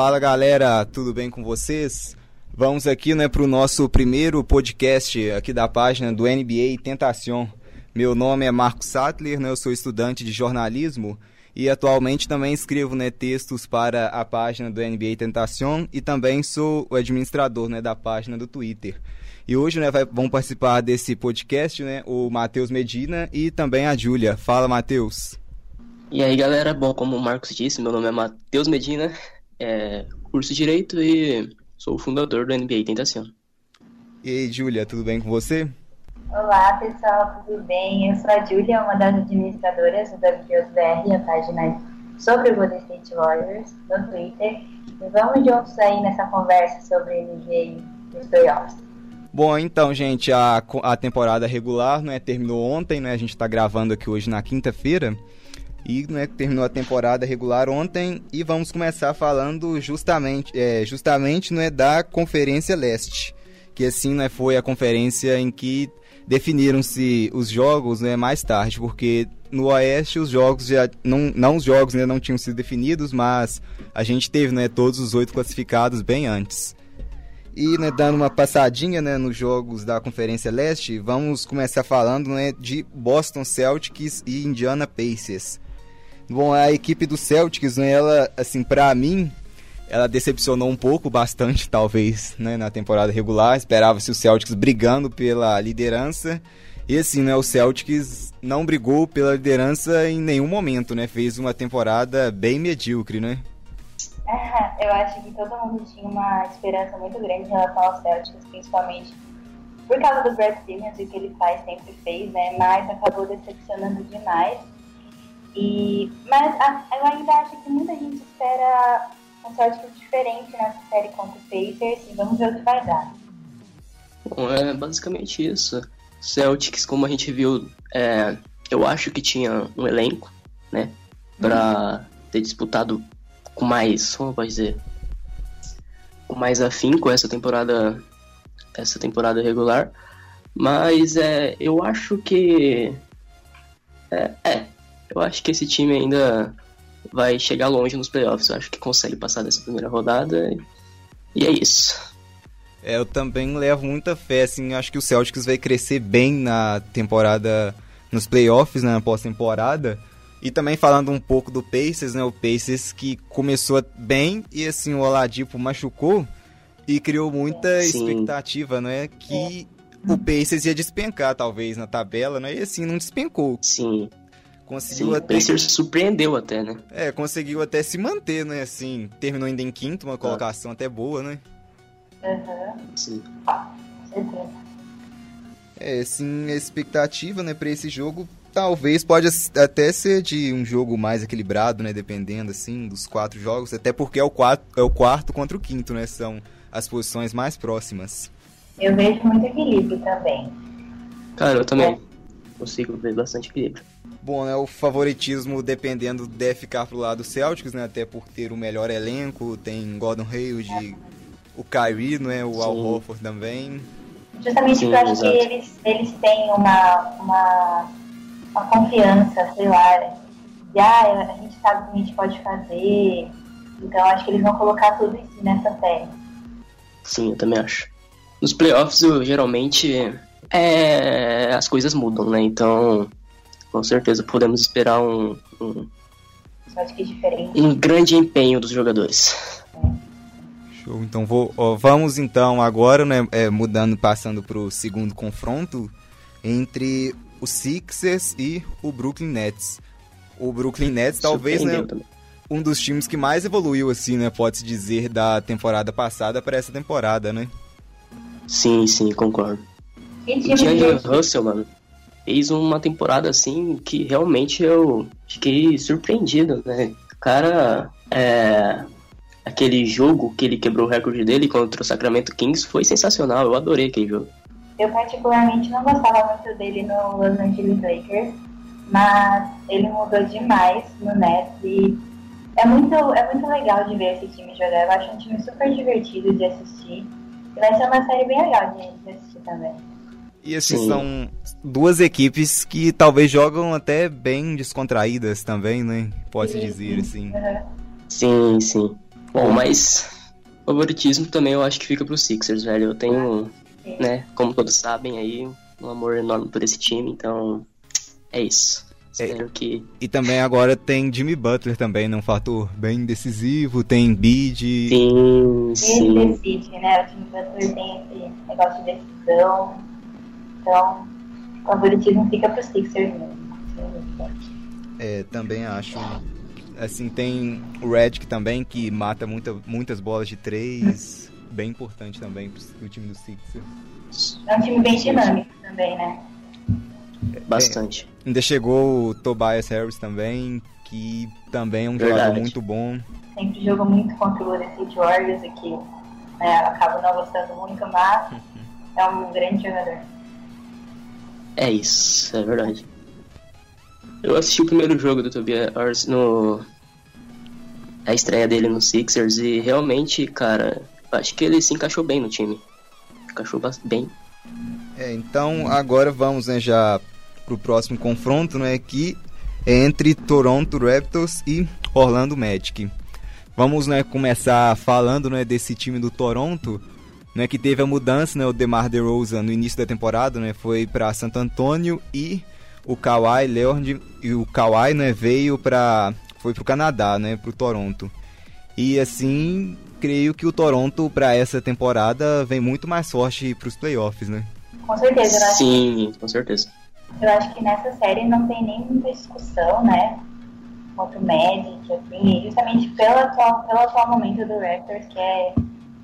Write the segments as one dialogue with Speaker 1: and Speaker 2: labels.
Speaker 1: Fala galera, tudo bem com vocês? Vamos aqui né, para o nosso primeiro podcast aqui da página do NBA Tentação. Meu nome é Marco Sattler, né, eu sou estudante de jornalismo e atualmente também escrevo né, textos para a página do NBA Tentação e também sou o administrador né, da página do Twitter. E hoje né, vai, vão participar desse podcast né, o Matheus Medina e também a Júlia. Fala, Matheus.
Speaker 2: E aí, galera, bom, como o Marcos disse, meu nome é Matheus Medina, é, curso Direito e sou o fundador do NBA Tentação.
Speaker 1: E aí, Júlia, tudo bem com você?
Speaker 3: Olá, pessoal, tudo bem? Eu sou a Júlia, uma das administradoras do WPOSBR, a página sobre o Golden State Warriors, no Twitter. E vamos juntos aí nessa conversa sobre NBA e os playoffs.
Speaker 1: Bom, então, gente, a, a temporada regular né, terminou ontem, né? A gente está gravando aqui hoje na quinta-feira e né, terminou a temporada regular ontem e vamos começar falando justamente, é, justamente né, da Conferência Leste, que assim né, foi a conferência em que definiram-se os jogos né, mais tarde, porque no Oeste os jogos já não, não os jogos né, não tinham sido definidos, mas a gente teve né, todos os oito classificados bem antes. E né, dando uma passadinha né, nos jogos da Conferência Leste, vamos começar falando né, de Boston Celtics e Indiana Pacers. Bom, a equipe do Celtics, né, ela, assim, para mim, ela decepcionou um pouco, bastante, talvez, né, na temporada regular. Esperava-se o Celtics brigando pela liderança. E assim, né, o Celtics não brigou pela liderança em nenhum momento, né? Fez uma temporada bem medíocre, né?
Speaker 3: eu acho que todo mundo tinha uma esperança muito grande em relação ao Celtics, principalmente por causa do Brad Stevens e o que ele faz, sempre fez, né? Mas acabou decepcionando demais. E, mas a, eu ainda acho que muita gente espera um Celtics diferente nessa série contra o Pacers e vamos ver o que vai dar.
Speaker 2: Bom, é basicamente isso. Celtics, como a gente viu, é, eu acho que tinha um elenco, né, para ter disputado com mais, como pode dizer, com mais afinco essa temporada, essa temporada regular. Mas é, eu acho que é, é eu acho que esse time ainda vai chegar longe nos playoffs. Eu acho que consegue passar dessa primeira rodada. E é isso.
Speaker 1: É, eu também levo muita fé, assim, acho que o Celtics vai crescer bem na temporada, nos playoffs, né, na pós-temporada. E também falando um pouco do Pacers, né, o Pacers que começou bem e assim o Oladipo machucou e criou muita Sim. expectativa, né, que o Pacers ia despencar talvez na tabela, né, e assim não despencou.
Speaker 2: Sim. Conseguiu Sim, até... O Pacers surpreendeu até, né?
Speaker 1: É, conseguiu até se manter, né? Assim, terminou ainda em quinto, uma colocação ah. até boa, né?
Speaker 3: Uhum. Sim.
Speaker 1: É, sim, a expectativa, né, pra esse jogo talvez pode até ser de um jogo mais equilibrado, né, dependendo, assim, dos quatro jogos, até porque é o, quatro, é o quarto contra o quinto, né, são as posições mais próximas.
Speaker 3: Eu vejo muito equilíbrio também.
Speaker 2: Cara, eu também consigo ver bastante equilíbrio.
Speaker 1: Bom, né, o favoritismo dependendo deve ficar pro lado do Celtics, né, até por ter o melhor elenco, tem Gordon Hayward, o Kyrie, né, o Sim. Al Horford também.
Speaker 3: Justamente porque eu acho que eles, eles têm uma, uma, uma confiança, sei lá, de ah, a gente sabe o que a gente pode fazer, então acho que eles vão colocar tudo isso nessa série.
Speaker 2: Sim, eu também acho. Nos playoffs, eu, geralmente, é, as coisas mudam, né? Então, com certeza podemos esperar um, um, um grande empenho dos jogadores.
Speaker 1: Show. Então vou, ó, vamos então agora, né, é, mudando, passando para o segundo confronto entre o Sixers e o Brooklyn Nets. O Brooklyn Nets talvez, né, um dos times que mais evoluiu assim, né, pode se dizer da temporada passada para essa temporada, né?
Speaker 2: Sim, sim, concordo. E D'Angelo Russell, mano, fez uma temporada assim que realmente eu fiquei surpreendido, né? O cara, é, aquele jogo que ele quebrou o recorde dele contra o Sacramento Kings foi sensacional, eu adorei aquele jogo.
Speaker 3: Eu particularmente não gostava muito dele no Los Angeles Lakers, mas ele mudou demais no Nets e é muito, é muito legal de ver esse time jogar. Eu acho um time super divertido de assistir. E vai ser uma série bem legal de assistir também.
Speaker 1: E assim, sim. são duas equipes que talvez jogam até bem descontraídas também, né? Pode-se dizer, assim.
Speaker 2: Sim, sim. Bom, mas favoritismo também eu acho que fica pro Sixers, velho. Eu tenho, né, como todos sabem aí, um amor enorme por esse time, então é isso. Espero é, que.
Speaker 1: E também agora tem Jimmy Butler também, né? Um fator bem decisivo, tem Bid.
Speaker 2: Sim, sim.
Speaker 3: Ele decide, né? O Jimmy Butler tem esse negócio de decisão. Então, o favoritismo fica pro Sixers mesmo.
Speaker 1: É, também acho. Assim, tem o Redick também, que mata muita, muitas bolas de três. bem importante também pro time do Sixers.
Speaker 3: É um time bem dinâmico também, né?
Speaker 2: Bastante.
Speaker 1: É, ainda chegou o Tobias Harris também, que também é um Verdade. jogador muito bom.
Speaker 3: Sempre jogou muito contra o City Warriors aqui. Né, acabo não gostando muito, mas é um grande jogador.
Speaker 2: É isso, é verdade. Eu assisti o primeiro jogo do Tobias Harris no. A estreia dele no Sixers e realmente, cara, acho que ele se encaixou bem no time. Encaixou bem.
Speaker 1: É, então agora vamos né, já pro próximo confronto, né, que é entre Toronto Raptors e Orlando Magic. Vamos, né, começar falando, né, desse time do Toronto, né, que teve a mudança, né, o DeMar DeRozan no início da temporada, né, foi para Santo Antônio e o Kawhi Leonard e o Kawhi, né, veio para foi pro Canadá, né, pro Toronto. E assim, creio que o Toronto para essa temporada vem muito mais forte para os playoffs, né?
Speaker 3: Com certeza, né?
Speaker 2: Sim, com certeza.
Speaker 3: Eu acho que nessa série não tem nem muita discussão, né? Quanto o Magic, assim, justamente pelo atual, pelo atual momento do Raptors, que é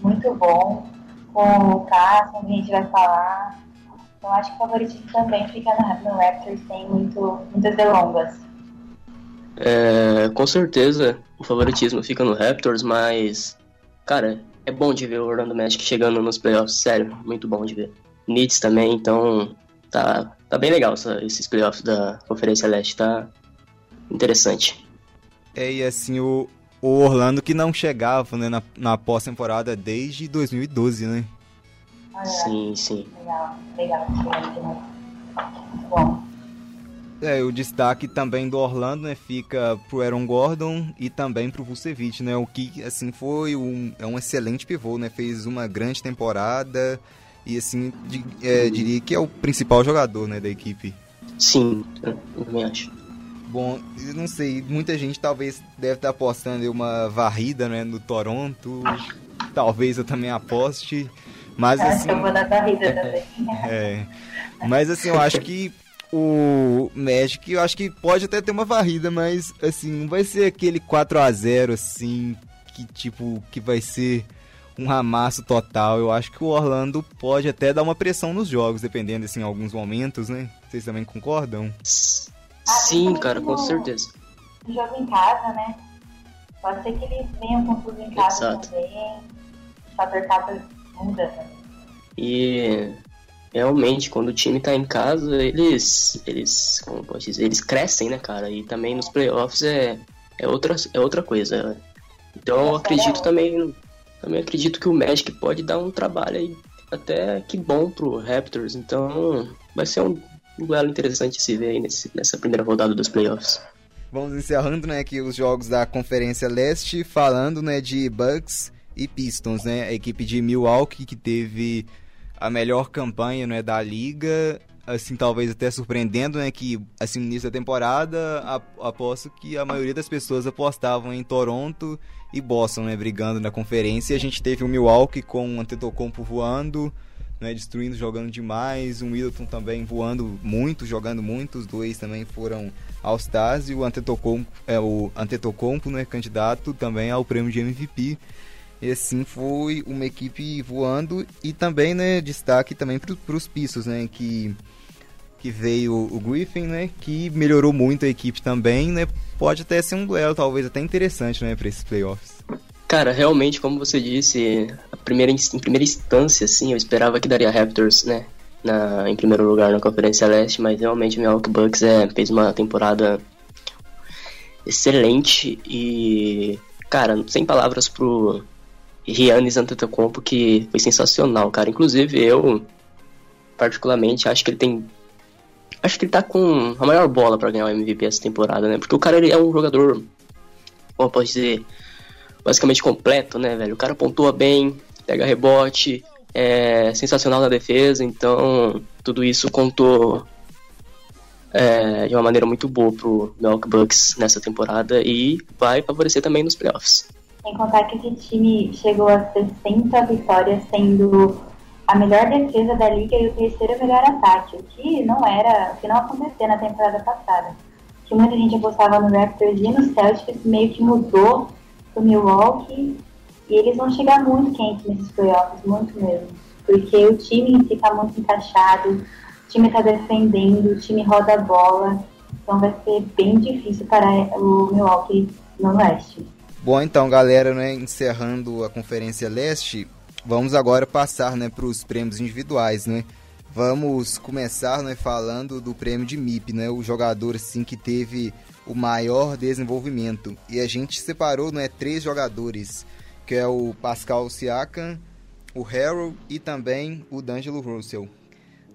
Speaker 3: muito bom, com o Carson, que a gente vai falar. Então acho que o favoritismo também fica no, no Raptors sem muito, muitas delongas.
Speaker 2: É, com certeza o favoritismo fica no Raptors, mas, cara, é bom de ver o Orlando Magic chegando nos playoffs, sério, muito bom de ver. Knicks também, então tá, tá bem legal essa, esses playoffs da Conferência Leste, tá interessante.
Speaker 1: É, e assim, o, o Orlando que não chegava né, na, na pós-temporada desde 2012, né?
Speaker 2: sim, sim.
Speaker 3: Legal, legal, Bom.
Speaker 1: É, o destaque também do Orlando né, fica pro Aaron Gordon e também pro Vucevic, né? O que, assim, foi um, é um excelente pivô, né? Fez uma grande temporada, e assim, de, é, diria que é o principal jogador né, da equipe.
Speaker 2: Sim, eu também acho.
Speaker 1: Bom, eu não sei, muita gente talvez deve estar apostando em uma varrida né, no Toronto. Talvez eu também aposte. Mas assim.
Speaker 3: Eu vou na varrida também.
Speaker 1: É. Mas assim, eu acho que o Magic, eu acho que pode até ter uma varrida, mas assim, não vai ser aquele 4 a 0 assim, que tipo, que vai ser um amasso total. Eu acho que o Orlando pode até dar uma pressão nos jogos, dependendo, assim, em alguns momentos, né? Vocês também concordam?
Speaker 2: Sim, cara, com certeza.
Speaker 3: Jogo em casa, né? Pode ser que eles venham com tudo em casa Exato. também. O fator casa muda também.
Speaker 2: E realmente, quando o time tá em casa, eles, eles, como pode dizer, eles crescem, né, cara? E também nos playoffs é, é, outra, é outra coisa. Então eu acredito também também acredito que o Magic pode dar um trabalho aí até que bom pro Raptors. Então vai ser um duelo interessante se ver aí nesse, nessa primeira rodada dos playoffs.
Speaker 1: Vamos encerrando, né, aqui os jogos da Conferência Leste, falando, né, de Bucks e Pistons, né, a equipe de Milwaukee que teve a melhor campanha, né, da liga, assim, talvez até surpreendendo, né, que assim, no início da temporada, aposto que a maioria das pessoas apostavam em Toronto e Boston, né, brigando na conferência. E a gente teve o Milwaukee com o Antetokounmpo voando, né, destruindo, jogando demais. O Middleton também voando muito, jogando muito. Os dois também foram All-Stars e o Antetokounmpo, é, o Antetokounmpo, né, candidato também ao prêmio de MVP. E assim foi uma equipe voando e também, né, destaque também para os Pistos, né, que que veio o Griffin, né, que melhorou muito a equipe também, né, pode até ser um duelo talvez até interessante, né, para esses playoffs.
Speaker 2: Cara, realmente, como você disse, a primeira, em primeira instância, assim, eu esperava que daria Raptors, né, na, em primeiro lugar na Conferência Leste, mas realmente o Milwaukee Bucks é, fez uma temporada excelente e, cara, sem palavras pro Giannis Antetokounmpo, que foi sensacional, cara. Inclusive, eu, particularmente, acho que ele tem acho que ele tá com a maior bola para ganhar o MVP essa temporada, né? Porque o cara ele é um jogador, como eu posso dizer, basicamente completo, né, velho? O cara pontua bem, pega rebote, é sensacional na defesa, então tudo isso contou é, de uma maneira muito boa pro Milwaukee Bucks nessa temporada e vai favorecer também nos playoffs.
Speaker 3: Sem contar que esse time chegou a 60 vitórias, sendo a melhor defesa da liga e o terceiro melhor ataque, o que não era, o que não acontecia na temporada passada. Que muita gente apostava no Raptors e no Celtics, meio que mudou pro Milwaukee e eles vão chegar muito quentes nesses playoffs, muito mesmo. Porque o time fica tá muito encaixado, o time está defendendo, o time roda a bola, então vai ser bem difícil para o Milwaukee no leste.
Speaker 1: Bom, então, galera, né, encerrando a Conferência Leste, vamos agora passar né, para os prêmios individuais, né? Vamos começar né, falando do prêmio de MIP, né? O jogador assim, que teve o maior desenvolvimento. E a gente separou né, três jogadores, que é o Pascal Siakam, o Harold e também o D'Angelo Russell.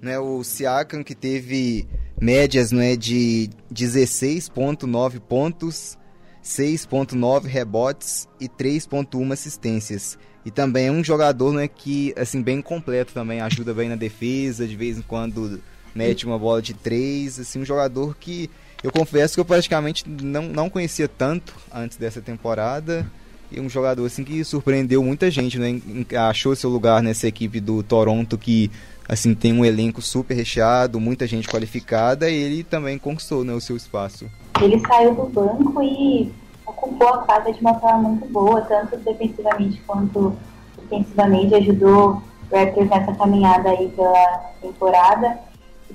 Speaker 1: Né, o Siakam que teve médias né, de 16.9 pontos, 6.9 rebotes e 3.1 assistências. E também é um jogador né, que, assim, bem completo também, ajuda bem na defesa, de vez em quando mete uma bola de três, assim, um jogador que eu confesso que eu praticamente não, não conhecia tanto antes dessa temporada. E um jogador assim que surpreendeu muita gente, né? Achou seu lugar nessa equipe do Toronto que assim tem um elenco super recheado, muita gente qualificada, e ele também conquistou né, o seu espaço.
Speaker 3: Ele saiu do banco e ocupou a casa de uma forma muito boa, tanto defensivamente quanto ofensivamente, ajudou o Raptors nessa caminhada aí pela temporada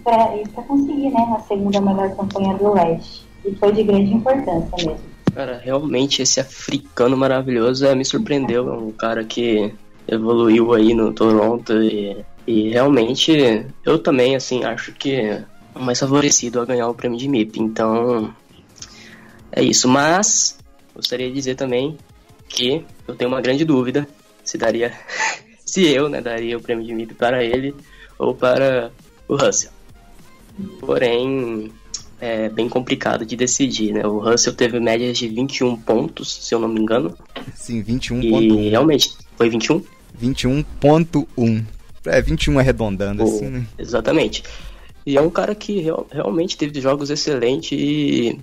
Speaker 3: para conseguir né, a segunda melhor campanha do Leste. E foi de grande importância mesmo.
Speaker 2: Cara, realmente esse africano maravilhoso é, me surpreendeu. É um cara que evoluiu aí no Toronto e, e realmente eu também, assim, acho que é mais favorecido a ganhar o prêmio de MIP. Então, é isso. Mas gostaria de dizer também que eu tenho uma grande dúvida se daria, se eu, né, daria o prêmio de MIP para ele ou para o Russell. Porém, é bem complicado de decidir, né? O Russell teve médias de 21 pontos, se eu não me engano.
Speaker 1: Sim, 21.1.
Speaker 2: E realmente, foi 21?
Speaker 1: 21.1. É, 21 arredondando, assim, né?
Speaker 2: Exatamente. E é um cara que real, realmente teve jogos excelentes e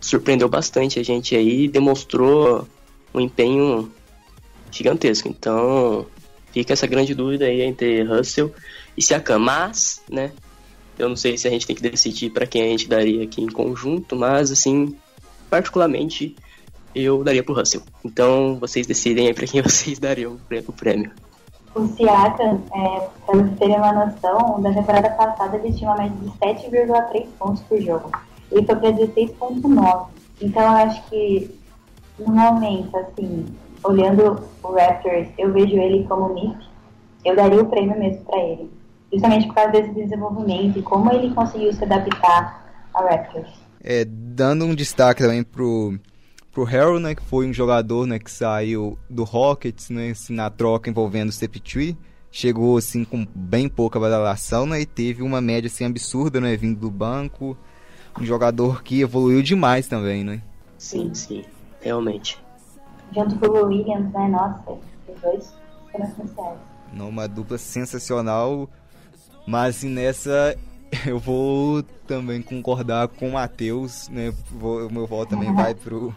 Speaker 2: surpreendeu bastante a gente aí, demonstrou um empenho gigantesco. Então, fica essa grande dúvida aí entre Russell e Siakam. Mas, né, eu não sei se a gente tem que decidir para quem a gente daria aqui em conjunto, mas, assim, particularmente, eu daria pro Russell. Então, vocês decidem aí para quem vocês dariam o prêmio.
Speaker 3: O Siakam, é, para vocês terem uma noção, da temporada passada ele tinha uma média de 7,3 pontos por jogo ele foi para 16.9. Então eu acho que no momento, assim, olhando o Raptors, eu vejo ele como MIP, eu daria o prêmio mesmo para ele. Justamente por causa desse desenvolvimento e como ele conseguiu se adaptar ao Raptors.
Speaker 1: É, dando um destaque também pro, pro Harold, né, que foi um jogador né, que saiu do Rockets né, assim, na troca envolvendo o CP3. Chegou assim com bem pouca badalação né, e teve uma média assim, absurda né, vindo do banco um jogador que evoluiu demais também, né?
Speaker 2: Sim, sim, realmente.
Speaker 3: Junto com o Williams, né? Nossa, os dois foram essenciais.
Speaker 1: Uma dupla sensacional, mas assim, nessa eu vou também concordar com o Matheus, né? Vou, meu voto também vai pro,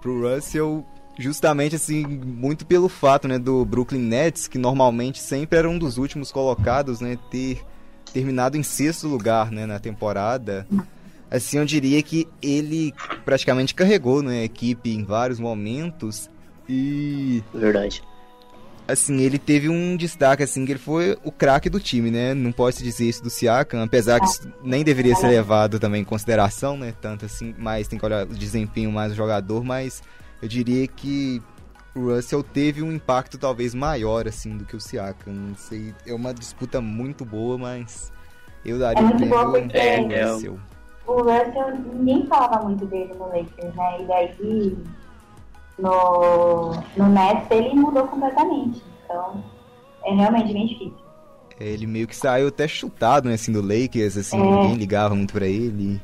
Speaker 1: pro Russell, justamente assim, muito pelo fato, né, do Brooklyn Nets, que normalmente sempre era um dos últimos colocados, né, ter terminado em sexto lugar, né, na temporada assim, eu diria que ele praticamente carregou né, a equipe em vários momentos e...
Speaker 2: Verdade.
Speaker 1: Assim, ele teve um destaque, assim, que ele foi o craque do time, né? Não pode dizer isso do Siakam, apesar que nem deveria ser levado também em consideração, né? Tanto assim, mas tem que olhar o desempenho mais do jogador, mas eu diria que o Russell teve um impacto talvez maior, assim, do que o Siakam. Não sei, é uma disputa muito boa, mas eu daria
Speaker 3: é muito boa
Speaker 1: porque...
Speaker 3: É, Russell o Russell, ninguém falava muito dele no Lakers, né? E daí no, no Nets ele mudou completamente. Então é realmente bem difícil.
Speaker 1: Ele meio que saiu até chutado, né, assim, do Lakers, assim, é. ninguém ligava muito pra ele.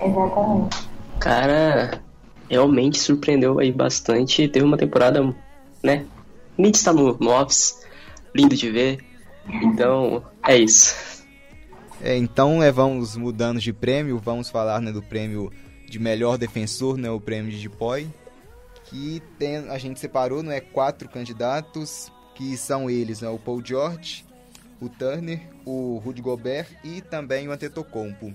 Speaker 3: Exatamente.
Speaker 2: Cara, realmente surpreendeu aí bastante. Teve uma temporada, né? Nietzsche está no, no Office, lindo de ver. Então, é isso.
Speaker 1: É, então, é, vamos mudando de prêmio, vamos falar né, do prêmio de melhor defensor, né, o prêmio de Dipoy, que tem, a gente separou né, quatro candidatos, que são eles, né, o Paul George, o Turner, o Rudy Gobert e também o Antetokounmpo.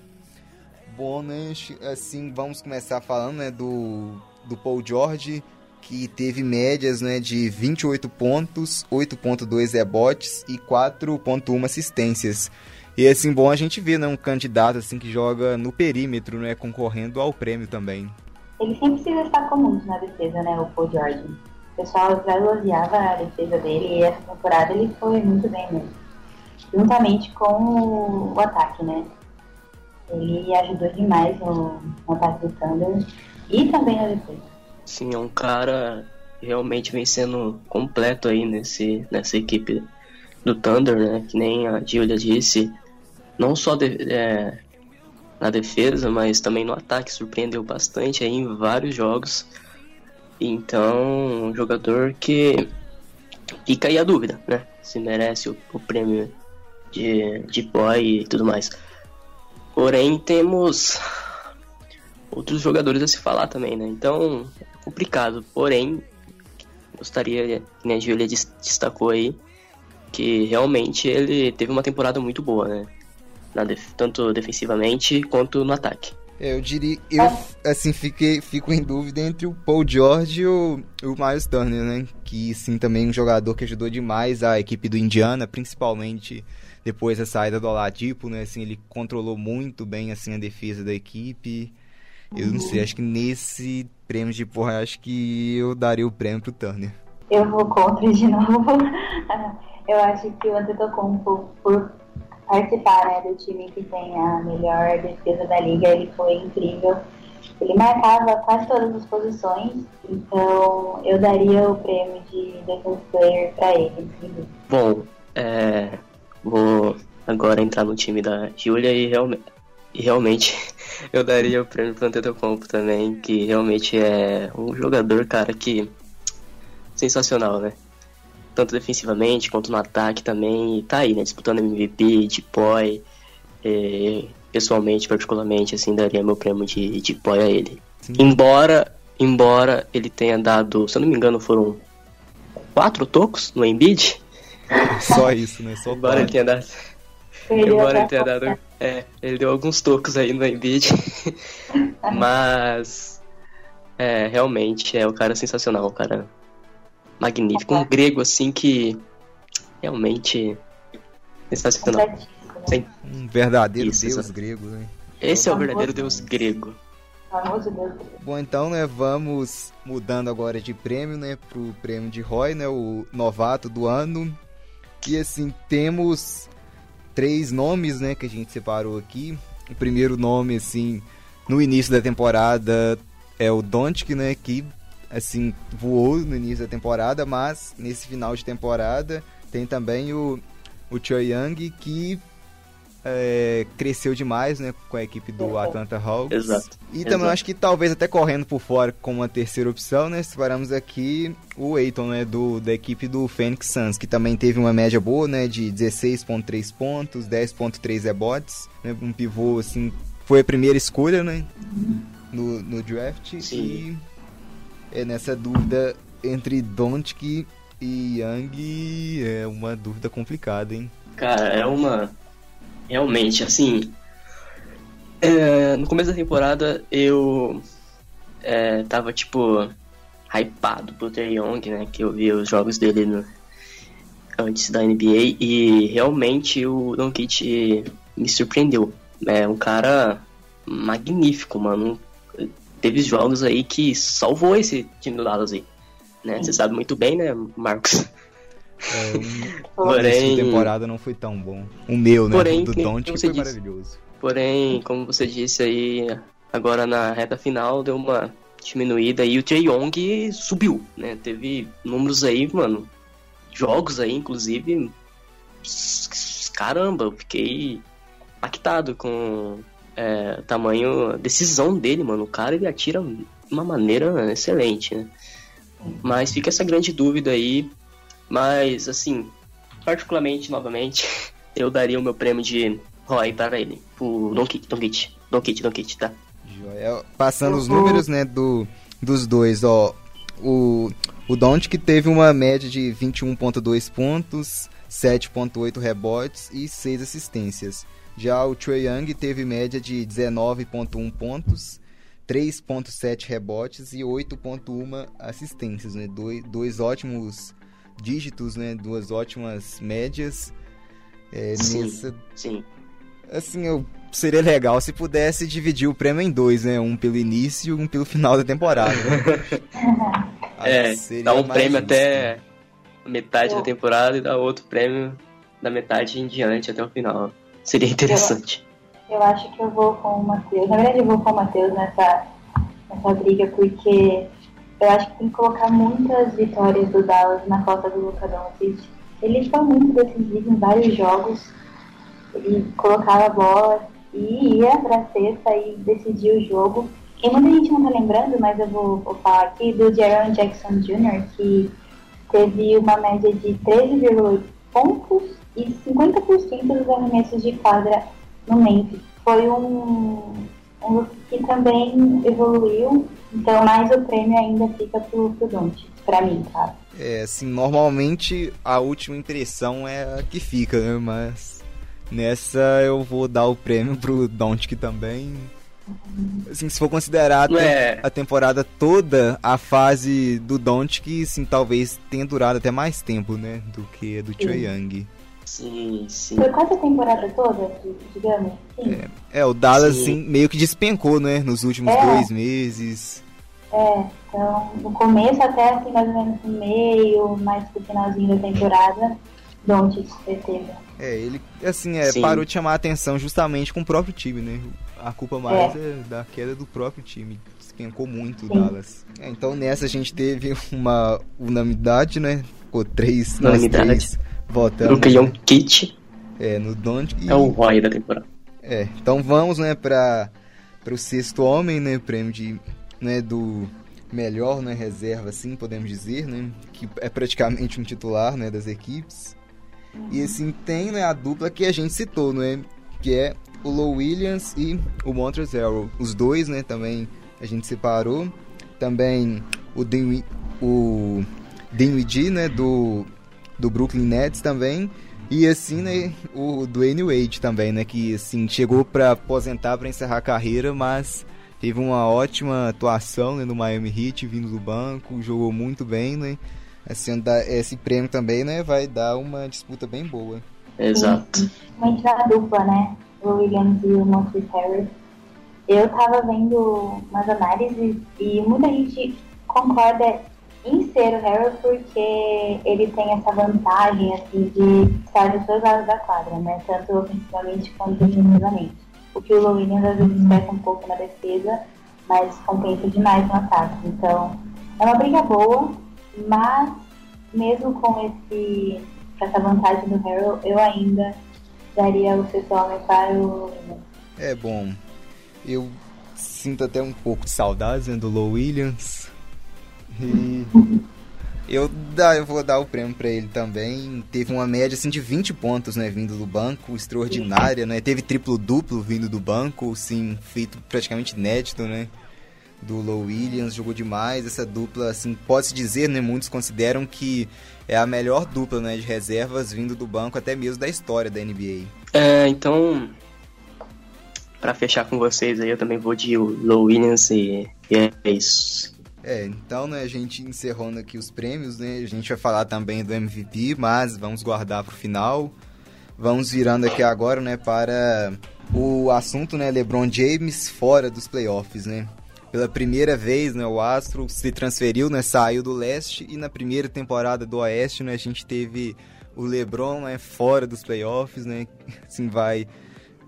Speaker 1: Bom, né, assim, vamos começar falando né, do, do Paul George, que teve médias né, de 28 pontos, 8.2 rebotes e 4.1 assistências. E assim, bom a gente ver né, um candidato assim que joga no perímetro, né, concorrendo ao prêmio também.
Speaker 3: Ele sempre se destacou muito na defesa, né, o Paul George. O pessoal elogiava a defesa dele e essa temporada ele foi muito bem mesmo. Juntamente com o ataque, né? Ele ajudou demais no, no ataque do Thunder e também na defesa.
Speaker 2: Sim, é um cara realmente vem sendo completo aí nesse, nessa equipe do Thunder, né? Que nem a Julia disse, não só de, é, na defesa, mas também no ataque, surpreendeu bastante aí em vários jogos. Então, um jogador que fica aí a dúvida, né? Se merece o, o prêmio de, de boy e tudo mais. Porém, temos outros jogadores a se falar também, né? Então, é complicado. Porém, gostaria, que a Julia destacou aí, que realmente ele teve uma temporada muito boa, né? Def tanto defensivamente quanto no ataque.
Speaker 1: É, eu diria, eu assim fiquei, fico em dúvida entre o Paul George e o, o Miles Turner, né? Que sim também um jogador que ajudou demais a equipe do Indiana, principalmente depois da saída do Oladipo, né? Assim, ele controlou muito bem assim a defesa da equipe. Eu não sei, acho que nesse prêmio de porra, acho que eu daria o prêmio pro Turner.
Speaker 3: Eu vou contra de novo. eu acho que o Antetokounmpo, por participar né, do time que tem a melhor defesa da liga, ele foi incrível. Ele marcava quase todas as posições, então eu daria o prêmio de Defense Player para ele.
Speaker 2: Bom, é, vou agora entrar no time da Julia e realmente, e realmente eu daria o prêmio pro Antetokounmpo também, que realmente é um jogador, cara, que sensacional, né? Tanto defensivamente quanto no ataque também. E tá aí, né? Disputando MVP, de poi. É, pessoalmente, particularmente, assim, daria meu prêmio de, de poi a ele. Sim. Embora, embora ele tenha dado, se eu não me engano, foram quatro tocos no Embiid.
Speaker 1: Só isso, né? Só
Speaker 2: embora ele tenha dado. embora ele tenha dado. É, ele deu alguns tocos aí no Embiid. Mas. É, realmente é o cara sensacional, o cara magnífico. Um grego, assim, que realmente sensacional.
Speaker 1: Sim. Um verdadeiro Isso, deus grego, né?
Speaker 2: Esse é o verdadeiro deus grego.
Speaker 1: Bom, então, né, vamos mudando agora de prêmio, né, pro prêmio de Roy, né, o novato do ano. E assim, temos três nomes, né, que a gente separou aqui. O primeiro nome, assim, no início da temporada é o Doncic, né, que assim, voou no início da temporada, mas nesse final de temporada tem também o, o Choi Young que é, cresceu demais, né, com a equipe do Atlanta Hawks.
Speaker 2: Exato.
Speaker 1: E também acho que talvez até correndo por fora como uma terceira opção, né, separamos aqui o Aiton, né, do, da equipe do Phoenix Suns, que também teve uma média boa, né, de 16.3 pontos, 10.3 rebotes, né, um pivô, assim, foi a primeira escolha, né, no, no draft
Speaker 2: Sim.
Speaker 1: e é nessa dúvida entre Doncic e Young é uma dúvida complicada, hein?
Speaker 2: Cara, é uma. Realmente, assim. É... No começo da temporada eu. É, tava tipo. hypado pro Trey Young, né? Que eu vi os jogos dele no... antes da NBA e realmente o Doncic me surpreendeu. É um cara magnífico, mano teve jogos aí que salvou esse time do Dallas aí. Né? Você sabe muito bem, né, Marcos?
Speaker 1: É, um... Porém, temporada não foi tão bom. O meu, né,
Speaker 2: porém,
Speaker 1: do Don't
Speaker 2: foi
Speaker 1: disse. maravilhoso.
Speaker 2: Porém, como você disse aí, agora na reta final deu uma diminuída e o Jay Young subiu, né? Teve números aí, mano, jogos aí, inclusive, caramba, eu fiquei impactado com é, tamanho, decisão dele, mano. O cara ele atira uma maneira excelente, né? Mas fica essa grande dúvida aí. Mas, assim, particularmente, novamente, eu daria o meu prêmio de Roy para ele. Pro Don Kit, Don Kit, Don Kit, Don Kit, tá?
Speaker 1: Passando os números, né, do, dos dois, ó. O, o Don't teve uma média de 21.2 pontos, 7.8 rebotes e 6 assistências. Já o Trae Young teve média de 19.1 pontos, 3.7 rebotes e 8.1 assistências, né? Dois, dois ótimos dígitos, né? Duas ótimas médias.
Speaker 2: É, sim, nessa... sim.
Speaker 1: Assim, eu seria legal se pudesse dividir o prêmio em dois, né? Um pelo início e um pelo final da temporada.
Speaker 2: é, dá um prêmio justo, até né? metade da temporada e dá outro prêmio da metade em diante até o final. Seria interessante.
Speaker 3: Eu, eu acho que eu vou com o Matheus. Na verdade, eu vou com o Matheus nessa, nessa briga, porque eu acho que tem que colocar muitas vitórias do Dallas na falta do Luka Doncic. Ele foi muito decisivo em vários jogos. Ele colocava a bola e ia pra cesta e decidia o jogo. E muita gente não tá lembrando, mas eu vou, vou falar aqui do Jaron Jackson Jr., que teve uma média de 13,8 pontos e 50% dos arremessos de quadra no Memphis. Foi um, um que também evoluiu, então mais o prêmio ainda fica pro, pro Don't, pra mim, tá?
Speaker 1: É, assim, normalmente a última impressão é a que fica, né? Mas Nessa eu vou dar o prêmio pro Doncic também. Assim, se for considerar é. a temporada toda, a fase do Doncic, sim, talvez tenha durado até mais tempo, né, do que a do Trae Young.
Speaker 2: Sim, sim.
Speaker 3: Foi quase a temporada toda, digamos? Sim.
Speaker 1: É, é o Dallas, sim. assim, meio que despencou, né, nos últimos é. dois meses.
Speaker 3: É, então, no começo até, assim, mais ou menos no meio, mais pro finalzinho da temporada, Doncic teve
Speaker 1: é, ele, assim, é, parou de chamar a atenção justamente com o próprio time, né? A culpa mais é, é da queda do próprio time. Despencou muito o Dallas. É, então nessa a gente teve uma unanimidade, né? Ficou três, nós três votando.
Speaker 2: No Cleon Kit.
Speaker 1: É, no Don't.
Speaker 2: E... É o Roy da temporada.
Speaker 1: É, então vamos, né, para o sexto homem, né? Prêmio de, né, do melhor, né, reserva, assim, podemos dizer, né? Que é praticamente um titular, né, das equipes. E assim, tem né, a dupla que a gente citou, né? Que é o Low Williams e o Montrezl Os dois, né, também a gente separou. Também o Din, o Dinwiddie, né, do, do Brooklyn Nets também. E assim, né, o Dwayne Wade também, né, que assim, chegou para aposentar, para encerrar a carreira, mas teve uma ótima atuação né, no Miami Heat, vindo do banco, jogou muito bem, né? assim, esse prêmio também, né, vai dar uma disputa bem boa.
Speaker 2: Exato.
Speaker 3: Na dupla, né, o Williams e o Montrezl Harris. Eu tava vendo umas análises e muita gente concorda em ser o Harris porque ele tem essa vantagem, assim, de estar dos dois lados da quadra, né, tanto ofensivamente quanto defensivamente. O que o Williams às vezes peca um pouco na defesa, mas compensa demais no ataque. Então, é uma briga boa, mas, mesmo com esse, essa vantagem do Harold, eu ainda daria o sexto homem para o
Speaker 1: É bom. Eu sinto até um pouco de saudades né, do Low Williams. E eu, dá, eu vou dar o prêmio para ele também. Teve uma média assim, de 20 pontos né, vindo do banco, extraordinária. Né? Teve triplo-duplo vindo do banco, sim, feito praticamente inédito. Né? do Low Williams, jogou demais. Essa dupla, assim, pode-se dizer, né? Muitos consideram que é a melhor dupla né, de reservas vindo do banco, até mesmo da história da NBA.
Speaker 2: É, então, para fechar com vocês aí, eu também vou de Low Williams e, e é isso.
Speaker 1: É, então, né, a gente encerrando aqui os prêmios, né, a gente vai falar também do MVP, mas vamos guardar para o final. Vamos virando aqui agora, né, para o assunto, né, LeBron James fora dos playoffs, né pela primeira vez, né, o Astro se transferiu, né, saiu do leste e na primeira temporada do Oeste, né, a gente teve o LeBron, né, fora dos playoffs, né, assim vai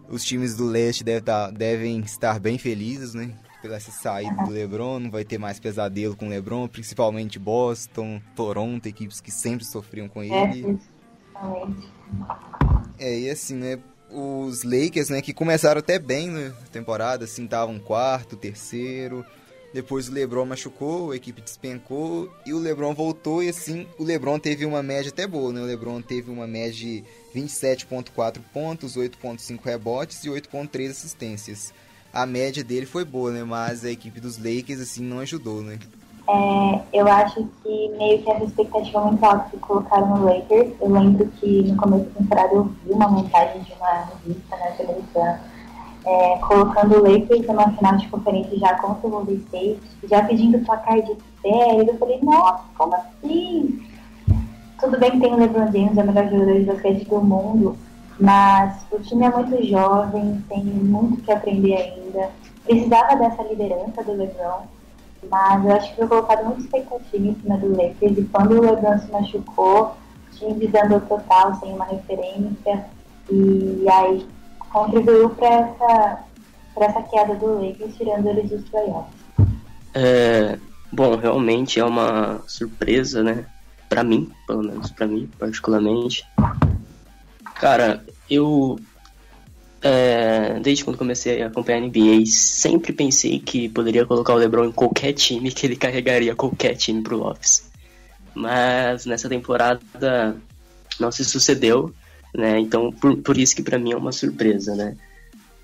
Speaker 1: os times do leste estar, tá, devem estar bem felizes, né, pela essa saída do LeBron, não vai ter mais pesadelo com o LeBron, principalmente Boston, Toronto, equipes que sempre sofriam com ele. É, é e assim, né, os Lakers, né, que começaram até bem na temporada, assim, estavam quarto, terceiro, Depois o LeBron machucou, a equipe despencou e o LeBron voltou e assim, o LeBron teve uma média até boa, né? O LeBron teve uma média de 27.4 pontos, 8.5 rebotes e 8.3 assistências. A média dele foi boa, né? Mas a equipe dos Lakers assim não ajudou, né?
Speaker 3: É, eu acho que meio que essa expectativa muito alta que colocaram no Lakers. Eu lembro que no começo da temporada eu vi uma montagem de uma revista na televisão é, colocando o Lakers numa final de conferência já contra o Golden State, já pedindo placar de série. Eu falei, nossa, como assim? Tudo bem que tem o LeBron James, é o melhor jogador de basquete do mundo, mas o time é muito jovem, tem muito que aprender ainda. Precisava dessa liderança do LeBron, mas eu acho que foi colocado muita expectativa em cima do Lakers. E quando o LeBron se machucou, o time desandou total, sem uma referência. E aí contribuiu para essa, essa queda do Lakers, tirando eles dos playoffs.
Speaker 2: É, bom, realmente é uma surpresa, né? Para mim, pelo menos para mim, particularmente. Cara, eu é, desde quando comecei a acompanhar a NBA, sempre pensei que poderia colocar o LeBron em qualquer time, que ele carregaria qualquer time pro Office. Mas nessa temporada não se sucedeu né? Então, por, por isso que para mim é uma surpresa, né?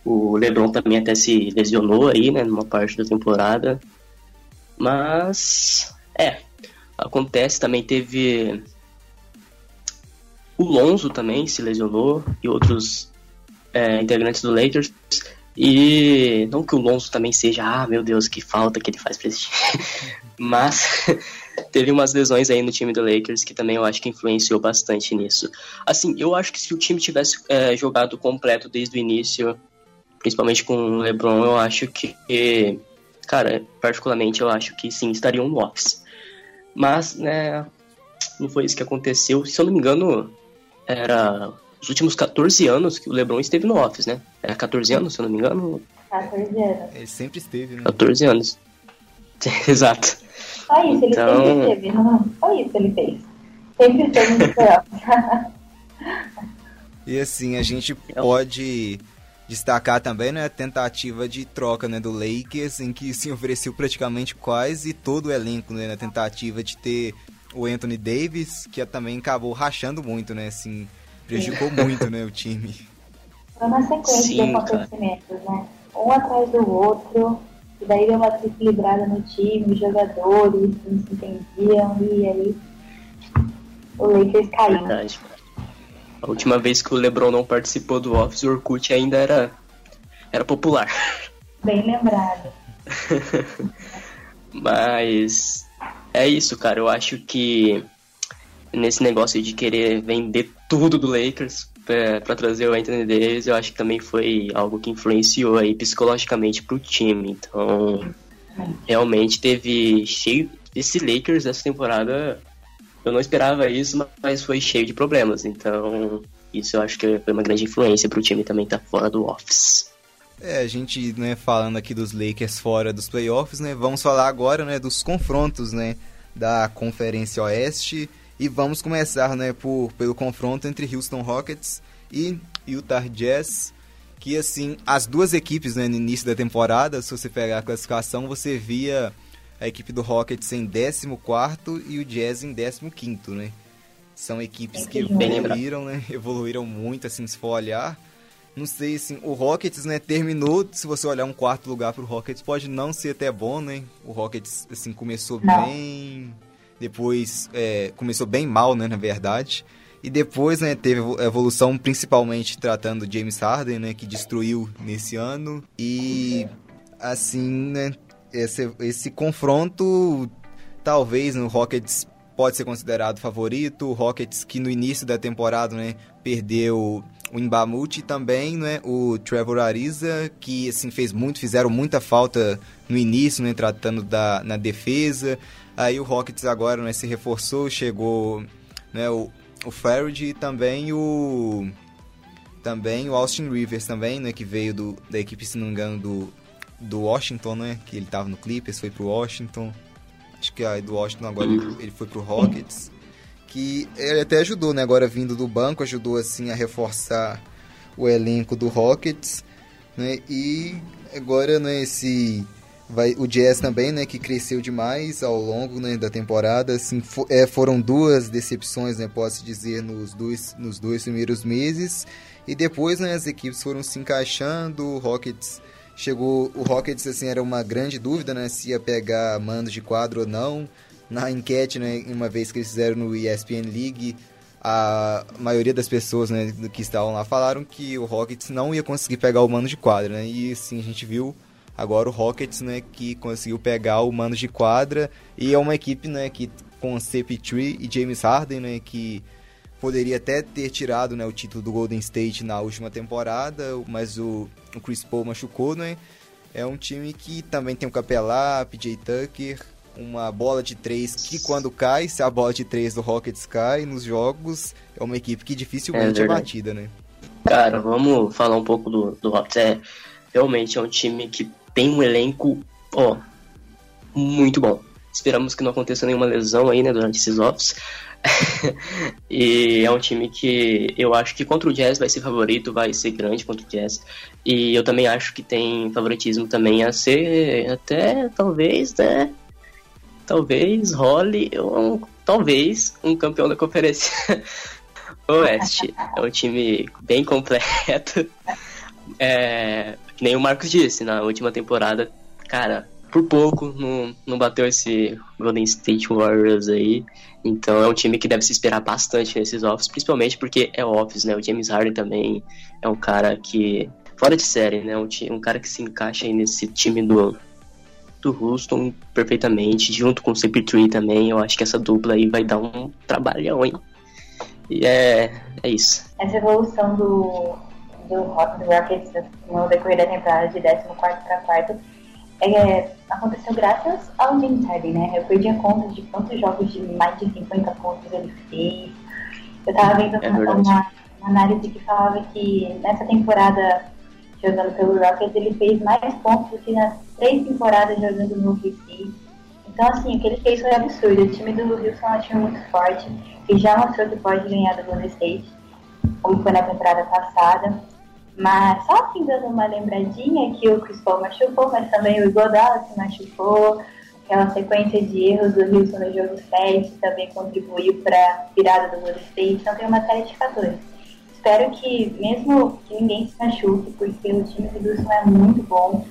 Speaker 2: O LeBron também até se lesionou aí, né, numa parte da temporada. Mas, é, acontece, também teve o Lonzo também se lesionou e outros é, integrantes do Lakers. E não que o Lonzo também seja, ah, meu Deus, que falta que ele faz pra esse time. Mas teve umas lesões aí no time do Lakers que também eu acho que influenciou bastante nisso. Assim, eu acho que se o time tivesse é, jogado completo desde o início, principalmente com o LeBron, eu acho que, cara, particularmente eu acho que sim, estariam no office. Mas, né, não foi isso que aconteceu. Se eu não me engano, era os últimos 14 anos que o LeBron esteve no office, né? Era 14 anos, se eu não me engano.
Speaker 3: 14 anos.
Speaker 1: Ele sempre esteve, né?
Speaker 2: 14 anos. Exato.
Speaker 3: Só isso, ele então... sempre esteve. Não, só isso ele fez. Sempre esteve no
Speaker 1: e assim, a gente pode destacar também né, a tentativa de troca né, do Lakers, em que se ofereceu praticamente quase todo o elenco né, na tentativa de ter o Anthony Davis, que também acabou rachando muito, né? Assim, prejudicou muito né, o time.
Speaker 3: Foi uma sequência Sim, de acontecimentos, cara. né? Um atrás do outro, e daí deu uma desequilibrada no time, os jogadores não se entendiam, e aí o Lakers caiu. Verdade.
Speaker 2: A última vez que o LeBron não participou do Office, o Orkut ainda era, era popular.
Speaker 3: Bem lembrado.
Speaker 2: Mas é isso, cara. Eu acho que nesse negócio de querer vender tudo do Lakers, para trazer o Anthony Davis, eu acho que também foi algo que influenciou aí psicologicamente pro time. Então, realmente teve cheio. Esse Lakers dessa temporada, eu não esperava isso, mas foi cheio de problemas. Então, isso eu acho que foi uma grande influência pro time também estar tá fora do office.
Speaker 1: É, a gente, né, falando aqui dos Lakers fora dos playoffs, né, vamos falar agora, né, dos confrontos, né, da Conferência Oeste. E vamos começar né, por, pelo confronto entre Houston Rockets e Utah Jazz. Que assim, as duas equipes né, no início da temporada, se você pegar a classificação, você via a equipe do Rockets em 14 e o Jazz em 15, né? São equipes que evoluíram, né? Evoluíram muito, assim, se for olhar. Não sei, assim, o Rockets, né, terminou, se você olhar um quarto lugar pro Rockets, pode não ser até bom, né? O Rockets, assim, começou não. bem depois é, começou bem mal, né, na verdade. E depois, né, teve evolução principalmente tratando James Harden, né, que destruiu nesse ano. E assim, né, esse, esse confronto talvez no Rockets pode ser considerado favorito. O Rockets que no início da temporada, né, perdeu o Imbamute e também, né, o Trevor Ariza, que assim fez muito, fizeram muita falta no início, né, tratando da na defesa. Aí o Rockets agora né, se reforçou, chegou né, o, o e também o também o Austin Rivers também, né, que veio do, da equipe, se não me engano, do, do Washington, né, que ele estava no Clippers, foi pro Washington. Acho que aí do Washington agora ele foi pro Rockets. Que ele até ajudou, né, agora vindo do banco, ajudou assim a reforçar o elenco do Rockets, né? E agora, né, esse Vai, o Jazz também, né, que cresceu demais ao longo né, da temporada. Assim, é, foram duas decepções, né, posso dizer, nos dois, nos dois primeiros meses. E depois né, as equipes foram se encaixando. O Rockets chegou. O Rockets assim, era uma grande dúvida né, se ia pegar mandos de quadro ou não. Na enquete, né, uma vez que eles fizeram no ESPN League, a maioria das pessoas né, que estavam lá falaram que o Rockets não ia conseguir pegar o mando de quadra. Né, e assim, a gente viu Agora o Rockets, né, que conseguiu pegar o mano de quadra e é uma equipe, né, que com CP3 e James Harden, né, que poderia até ter tirado, né, o título do Golden State na última temporada, mas o, o Chris Paul machucou, né? É um time que também tem o Capelá, PJ Tucker, uma bola de três que quando cai, se a bola de três do Rockets cai nos jogos, é uma equipe que dificilmente é, é batida, né?
Speaker 2: Cara, vamos falar um pouco do, do Rockets. É, realmente é um time que tem um elenco, ó, muito bom. Esperamos que não aconteça nenhuma lesão aí, né, durante esses offs. e é um time que eu acho que contra o Jazz vai ser favorito, vai ser grande contra o Jazz. E eu também acho que tem favoritismo também a ser até talvez, né? Talvez role um, talvez um campeão da conferência Oeste. É um time bem completo. É, nem o Marcos disse, na última temporada, cara, por pouco não, não bateu esse Golden State Warriors aí. Então é um time que deve se esperar bastante nesses offs, principalmente porque é offs, né? O James Harden também é um cara que. Fora de série, né? Um, um cara que se encaixa aí nesse time do, do Houston perfeitamente, junto com o CP3 também. Eu acho que essa dupla aí vai dar um trabalhão, hein? E é, é isso.
Speaker 3: Essa evolução do, do, do Rockets no decorrer da temporada de 14 para quarto é, aconteceu graças ao James Harden, né? Eu perdi a conta de quantos jogos de mais de 50 pontos ele fez. Eu tava vendo é uma, uma, análise que falava que nessa temporada jogando pelo Rockets ele fez mais pontos do que nas três temporadas jogando no OKC. Então, assim, o que ele fez foi absurdo. O time do Houston é um time muito forte, que já mostrou que pode ganhar do Golden State, como foi na temporada passada. Mas só assim dando uma lembradinha que o Chris Paul machucou, mas também o Iguodala se machucou. Aquela sequência de erros do Wilson no jogo 7 também contribuiu para a virada do Golden State. Então tem uma série de fatores. Espero que, mesmo que ninguém se machuque, porque o time do Wilson é muito bom.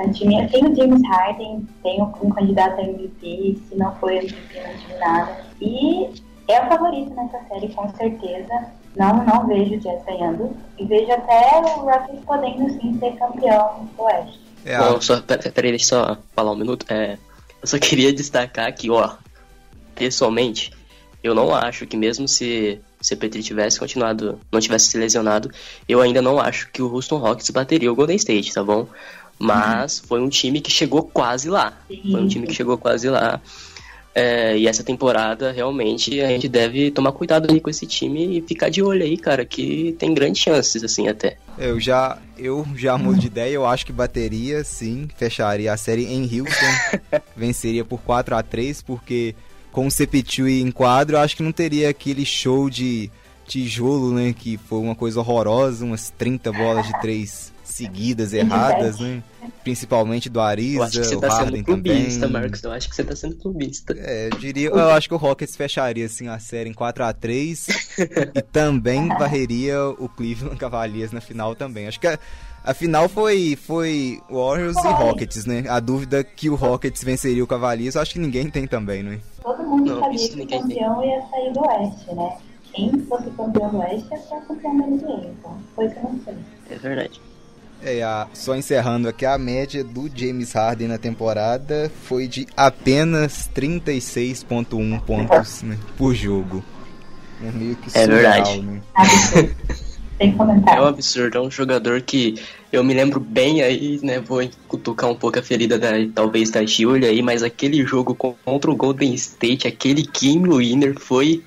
Speaker 3: O time, tem o James Harden, tem um, candidato a MVP, se não for MVP, não tive nada. E é o favorito nessa série, com certeza. Não, não vejo o Jazz ganhando. E vejo até o Rockets podendo sim ser campeão do Oeste. É,
Speaker 2: Bom, só, peraí, deixa eu só falar um minuto. É, eu só queria destacar que, ó, pessoalmente, eu não acho que mesmo se se Petri tivesse continuado, não tivesse se lesionado, eu ainda não acho que o Houston Rockets bateria o Golden State, tá bom? Mas uhum. foi um time que chegou quase lá. Sim. Foi um time que chegou quase lá. É, e essa temporada, realmente, a gente deve tomar cuidado aí com esse time e ficar de olho aí, cara, que tem grandes chances, assim, até.
Speaker 1: Eu já, eu já mudo de ideia, eu acho que bateria, sim, fecharia a série em Houston, venceria por 4 a 3 porque com o Cepetui em quadro, eu acho que não teria aquele show de tijolo, né, que foi uma coisa horrorosa, umas 30 bolas de 3 seguidas erradas, né? Principalmente do Ariza, eu acho que você tá sendo
Speaker 2: clubista,
Speaker 1: também.
Speaker 2: Marcos. Eu acho que você tá sendo clubista.
Speaker 1: É, eu diria, eu acho que o Rockets fecharia assim a série em 4 a 3 e também varreria o Cleveland Cavaliers na final também. Acho que a, a final foi foi Warriors e Rockets, né? A dúvida que o Rockets venceria o Cavaliers, eu acho que ninguém tem também,
Speaker 3: né? Todo mundo não, sabia que o campeão ia sair do Oeste, né? Quem fosse campeão do Oeste ia ser campeão da NBA, então foi que eu não sei.
Speaker 2: É verdade.
Speaker 1: É, a, só encerrando aqui, a média do James Harden na temporada foi de apenas 36.1 pontos né, por jogo.
Speaker 2: É meio que é surreal, verdade. Né?
Speaker 3: Comentário.
Speaker 2: É um absurdo, é um jogador que eu me lembro bem aí, né? Vou cutucar um pouco a ferida da, talvez da Julia aí, mas aquele jogo contra o Golden State, aquele Game Winner foi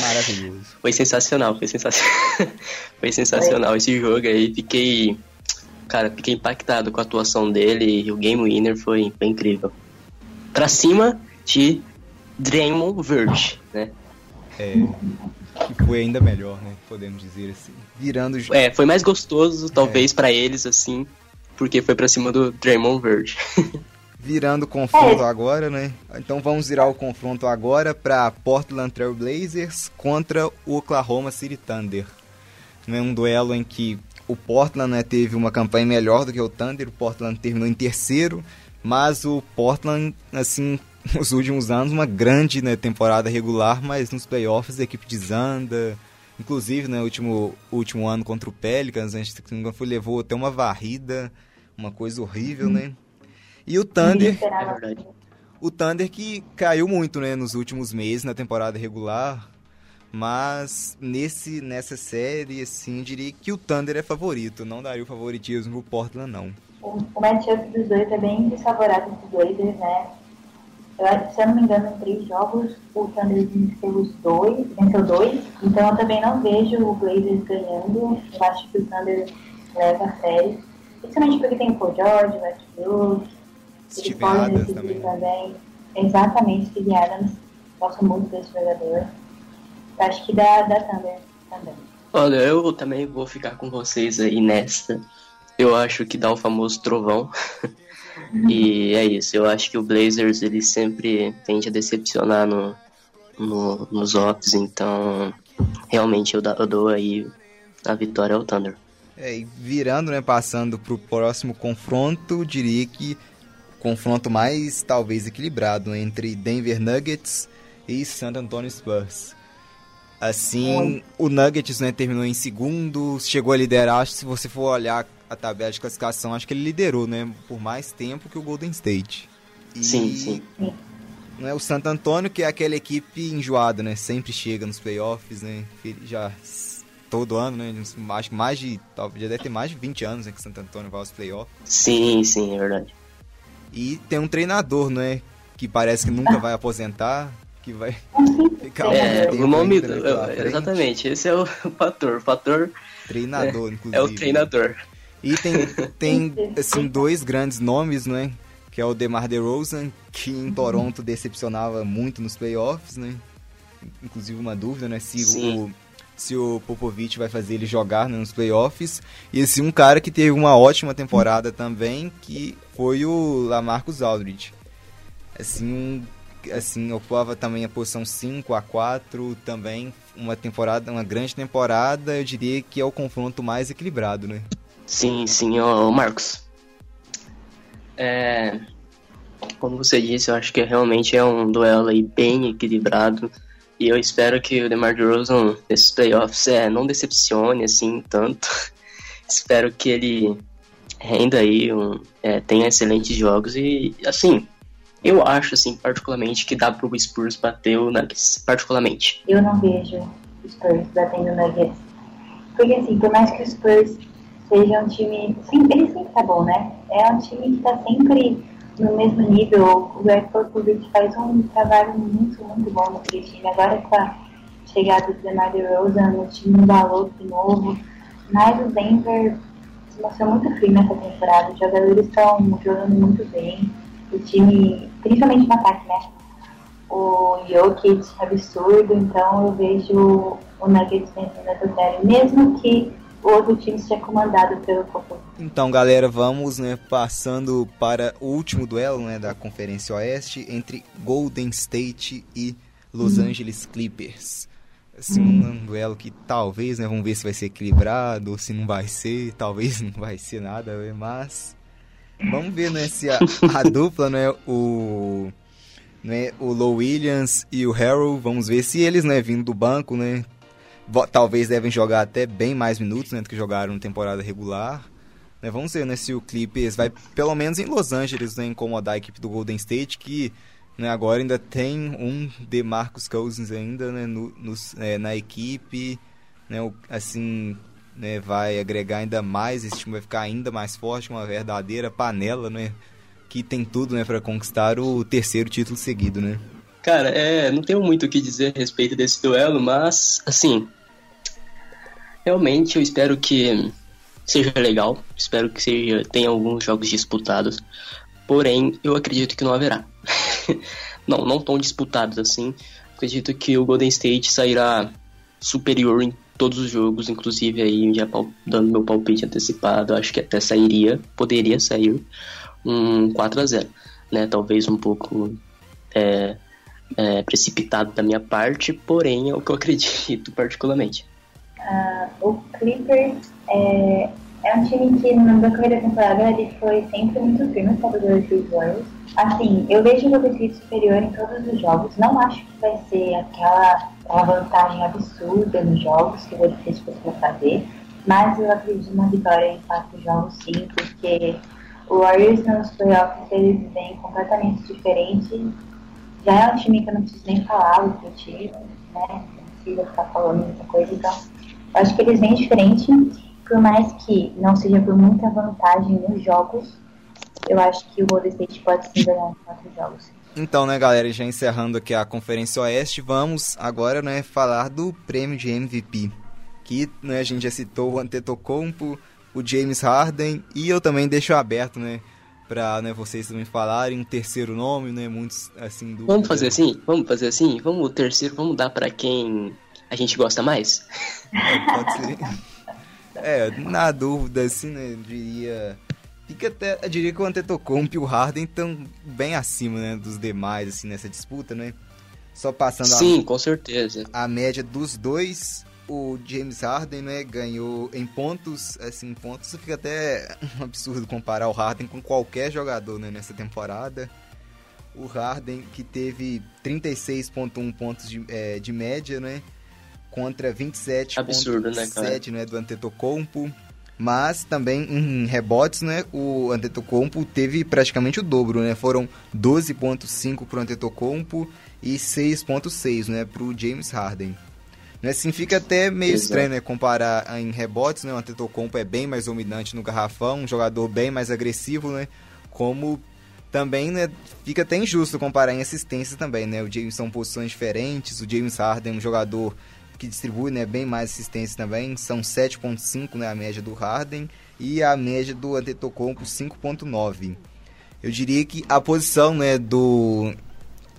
Speaker 1: maravilhoso.
Speaker 2: Foi sensacional, foi sensacional. foi sensacional esse jogo aí. Fiquei cara, fiquei impactado com a atuação dele e o Game Winner foi, foi incrível. Pra cima de Draymond Verge, né?
Speaker 1: É, que foi ainda melhor, né? Podemos dizer assim. Virando...
Speaker 2: É, foi mais gostoso, talvez, é. para eles, assim, porque foi pra cima do Draymond Verge.
Speaker 1: Virando o confronto é. agora, né? Então vamos virar o confronto agora para Portland Trail Blazers contra o Oklahoma City Thunder. Né? Um duelo em que o Portland né, teve uma campanha melhor do que o Thunder, o Portland terminou em terceiro, mas o Portland, assim, nos últimos anos, uma grande né, temporada regular, mas nos playoffs a equipe desanda. Inclusive, né, último, último ano contra o Pelicans, a gente foi, levou até uma varrida, uma coisa horrível, né? E o Thunder. É o Thunder que caiu muito, né, nos últimos meses na temporada regular. Mas nesse, nessa série, assim, diria que o Thunder é favorito. Não daria o favoritismo pro Portland, não.
Speaker 3: O, o matchup dos dois é bem desfavorável dos Blazers, né? Eu, se eu não me engano, em três jogos, o Thunder venceu os dois, venceu dois. Então eu também não vejo o Blazers ganhando. Eu acho que o Thunder leva a série. Principalmente porque tem o Paul George, o Westbrook,
Speaker 1: Steve Adams também. também.
Speaker 3: Exatamente, Steve Adams. Gosto muito desse jogador. Acho que dá, dá Thunder também.
Speaker 2: Olha, eu também vou ficar com vocês aí nesta. Eu acho que dá o famoso trovão. e é isso. Eu acho que o Blazers ele sempre tende a decepcionar no, no, nos ops, então realmente eu, eu dou aí a vitória ao Thunder.
Speaker 1: É, e virando, né, passando para o próximo confronto, diria que confronto mais talvez equilibrado entre Denver Nuggets e San Antonio Spurs. Assim, o Nuggets né, terminou em segundo, chegou a liderar. Acho que se você for olhar a tabela de classificação, acho que ele liderou, né? Por mais tempo que o Golden State.
Speaker 2: E, sim, sim.
Speaker 1: Né, o Santo Antônio, que é aquela equipe enjoada, né? Sempre chega nos playoffs, né? Já todo ano, né? Acho que mais de. Já deve ter mais de 20 anos né, que o Santo Antônio vai aos playoffs.
Speaker 2: Sim, sim, é verdade.
Speaker 1: E tem um treinador, né? Que parece que nunca vai aposentar, que vai
Speaker 2: ficar é, o nome do, exatamente, esse é o fator, o fator
Speaker 1: treinador,
Speaker 2: é,
Speaker 1: inclusive.
Speaker 2: É o treinador.
Speaker 1: E tem, tem assim, dois grandes nomes, né? Que é o DeMar DeRozan, que em Toronto decepcionava muito nos playoffs, né? Inclusive uma dúvida, né? Se Sim. o se o Popovich vai fazer ele jogar né, nos playoffs. E esse um cara que teve uma ótima temporada também, que foi o Lamarcus Aldridge. Assim, um, assim ocupava também a posição 5 a 4 também uma temporada, uma grande temporada, eu diria que é o confronto mais equilibrado, né?
Speaker 2: Sim, sim, ô, Marcos. É, como você disse, eu acho que realmente é um duelo aí bem equilibrado. E eu espero que o DeMar DeRozan nesses playoffs é, não decepcione assim tanto. espero que ele renda aí, um, é, tenha excelentes jogos e assim, eu acho assim particularmente que dá pro Spurs bater o Nuggets, particularmente.
Speaker 3: Eu não vejo o Spurs batendo o Nuggets. Porque assim, por mais que o Spurs seja um time, sim, ele sempre tá bom, né? É um time que tá sempre no mesmo nível. O Greg Popovich faz um trabalho muito, muito bom naquele time. Agora com a chegada do DeMar DeRozan, o time embalou de novo. Mas o Denver se mostrou muito frio nessa temporada. Os jogadores estão jogando muito bem. O time, principalmente no ataque, né? O Jokic absurdo, então eu vejo o Nuggets vencendo essa série, mesmo que o outro time ser comandado pelo Popovich.
Speaker 1: Então, galera, vamos né, passando para o último duelo né, da Conferência Oeste entre Golden State e Los uhum. Angeles Clippers. Assim, uhum. um duelo que talvez, né, vamos ver se vai ser equilibrado, ou se não vai ser, talvez não vai ser nada, né, mas vamos ver né, se a, a dupla, né, o né, o Low Williams e o Harold, vamos ver se eles, né, vindo do banco, né, talvez devem jogar até bem mais minutos né, do que jogaram na temporada regular. Né, vamos ver né, se o Clippers vai, pelo menos em Los Angeles, né, incomodar a equipe do Golden State, que né, agora ainda tem um DeMarcus Cousins ainda né, no, no, é, na equipe. Né, o, assim, né, vai agregar ainda mais, esse time vai ficar ainda mais forte, uma verdadeira panela, né, que tem tudo né, para conquistar o terceiro título seguido. Né?
Speaker 2: Cara, é, não tenho muito o que dizer a respeito desse duelo, mas, assim, realmente eu espero que seja legal, espero que seja, tenha alguns jogos disputados, porém eu acredito que não haverá. não, não tão disputados assim. Acredito que o Golden State sairá superior em todos os jogos, inclusive aí já dando meu palpite antecipado, acho que até sairia, poderia sair um 4 a 0. né? Talvez um pouco é, é, precipitado da minha parte, porém é o que eu acredito particularmente.
Speaker 3: Uh, o Clippers é, é um time que no decorrer da temporada ele foi sempre muito firme contra os Warriors. Assim, eu vejo o Golden superior em todos os jogos. Não acho que vai ser aquela, aquela vantagem absurda nos jogos que o State costuma fazer, mas eu acredito na vitória em quatro jogos sim, porque o Warriors nos playoffs eles vêm completamente diferente. Já é um time que eu não preciso nem falar o que time, né? Não precisa ficar falando muita coisa, então eu acho que eles vêm diferente, por mais que não seja por muita vantagem nos jogos, eu acho que o Golden State pode sim ganhar em quatro jogos.
Speaker 1: Então, né, galera, já encerrando aqui a Conferência Oeste, vamos agora, né, falar do prêmio de MVP. Que, né, a gente já citou o Antetokounmpo, o James Harden e eu também deixo aberto, né, para né, vocês também falarem um terceiro nome, né, muitos assim do
Speaker 2: Vamos fazer assim? Vamos fazer assim? Vamos o terceiro, vamos dar para quem a gente gosta mais?
Speaker 1: É, pode ser. é, na dúvida assim, né, eu diria fica até, eu diria que o Antetokounmpo e o Harden estão bem acima, né, dos demais assim nessa disputa, né? Só passando
Speaker 2: Sim, a, com certeza.
Speaker 1: A média dos dois o James Harden, né, ganhou em pontos, assim, pontos fica até um absurdo comparar o Harden com qualquer jogador, né, nessa temporada. O Harden que teve 36.1 pontos de, é, de média, né, contra 27.7, né, né, do Antetokounmpo. Mas também em rebotes, né, o Antetokounmpo teve praticamente o dobro, né, foram 12.5 para o Antetokounmpo e 6.6, né, para o James Harden. Né? Assim, fica até meio Exato. estranho, né? Comparar em rebotes, né? O Antetokounmpo é bem mais dominante no garrafão, um jogador bem mais agressivo, né? Como também, né? Fica até injusto comparar em assistência também, né? O James são posições diferentes, o James Harden é um jogador que distribui, né? Bem mais assistência também, são 7.5, né? A média do Harden e a média do Antetokounmpo 5.9. Eu diria que a posição, né? Do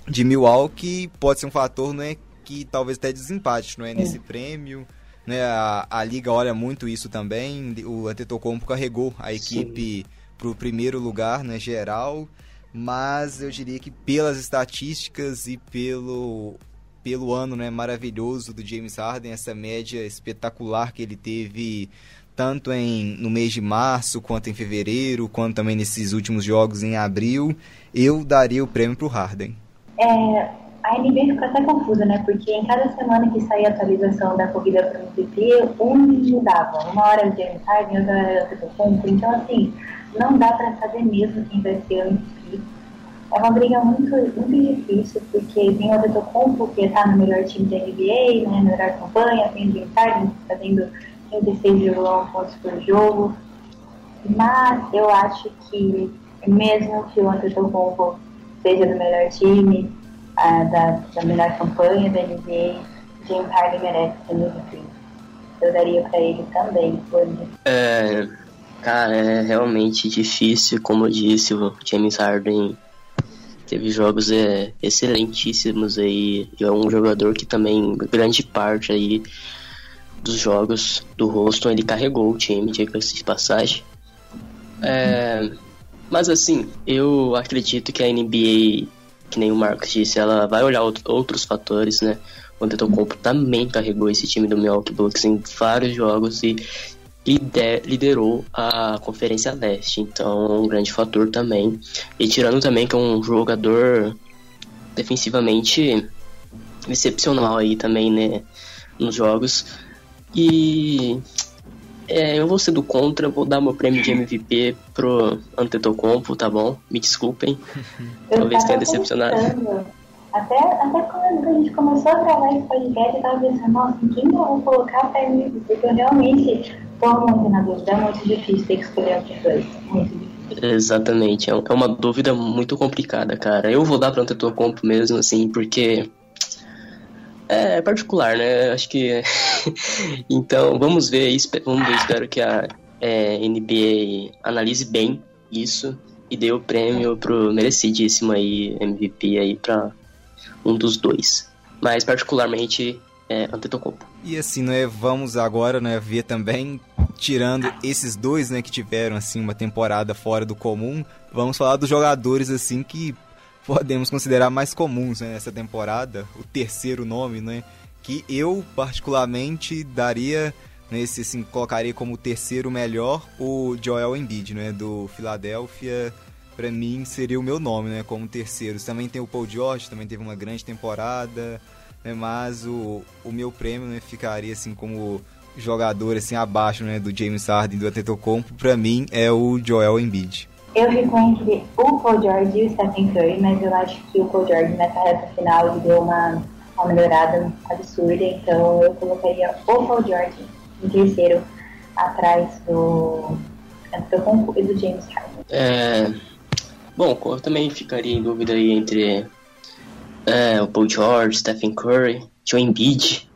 Speaker 1: de Milwaukee pode ser um fator, né? que talvez até desempate, não é? Nesse prêmio. Né? A, a liga olha muito isso também. O Antetokounmpo carregou a equipe para o primeiro lugar, né, geral. Mas eu diria que pelas estatísticas e pelo pelo ano né, maravilhoso do James Harden, essa média espetacular que ele teve tanto em, no mês de março, quanto em fevereiro, quanto também nesses últimos jogos em abril, eu daria o prêmio para o Harden.
Speaker 3: É, a NBA ficou até confusa, né? Porque em cada semana que saía a atualização da corrida para o MVP, um mudava. Uma hora o James Harden, outra hora o Antetokounmpo. Então, assim, não dá para saber mesmo quem vai ser o MVP. É uma briga muito, muito difícil, porque tem o Antetokounmpo, que está no melhor time da NBA, né? Melhor campanha. Tem o James Harden fazendo 36,1 pontos por jogo. Mas eu acho que, mesmo que o Antetokounmpo seja do melhor time, da, da melhor campanha da NBA, James Harden merece ser MVP. Eu daria para ele também, hoje.
Speaker 2: É, cara, é realmente difícil, como eu disse, o James Harden teve jogos é, excelentíssimos aí, e é um jogador que também, grande parte aí dos jogos do Houston, ele carregou o time, de passagem. É, mas assim, eu acredito que a NBA que nem o Marcos disse, ela vai olhar outros fatores, né? O Antetokounmpo também carregou esse time do Milwaukee Bucks em vários jogos e liderou a Conferência Leste, então é um grande fator também. E tirando também que é um jogador defensivamente excepcional aí também, né, nos jogos. E é, eu vou ser do contra, vou dar meu prêmio de MVP pro Antetokounmpo, tá bom? Me desculpem. Talvez tenha decepcionado.
Speaker 3: Até, até quando a gente começou a gravar esse podcast, eu tava pensando, nossa, quem eu vou colocar pra MVP? Porque eu realmente dúvida, é muito difícil ter que escolher entre dois. Muito difícil.
Speaker 2: Exatamente, é, é uma dúvida muito complicada, cara. Eu vou dar pro Antetokounmpo mesmo, assim, porque é particular, né? Acho que. então, vamos ver, vamos ver, espero que a é, NBA analise bem isso e dê o prêmio pro merecidíssimo aí MVP aí para um dos dois. Mas particularmente é Antetokounmpo.
Speaker 1: E assim, né, vamos agora, né, ver também tirando esses dois, né, que tiveram assim uma temporada fora do comum, vamos falar dos jogadores assim que podemos considerar mais comuns né, nessa temporada. O terceiro nome, né, que eu particularmente daria nesse assim colocaria como o terceiro melhor o Joel Embiid, né, do Philadelphia. Para mim seria o meu nome, né, como terceiro. Também tem o Paul George, também teve uma grande temporada, né, mas o, o meu prêmio né, ficaria assim como jogador assim abaixo né, do James Harden do Antetokounmpo, para mim é o Joel Embiid.
Speaker 3: Eu fico entre o Paul George e o Stephen Curry, mas eu acho que o Paul George nessa reta final ele deu uma, uma melhorada absurda, então eu colocaria o Paul George em terceiro, atrás do Antetokounmpo e do James Harden.
Speaker 2: É, bom, eu também ficaria em dúvida aí entre é, o Paul George, Stephen Curry, Joe Embiid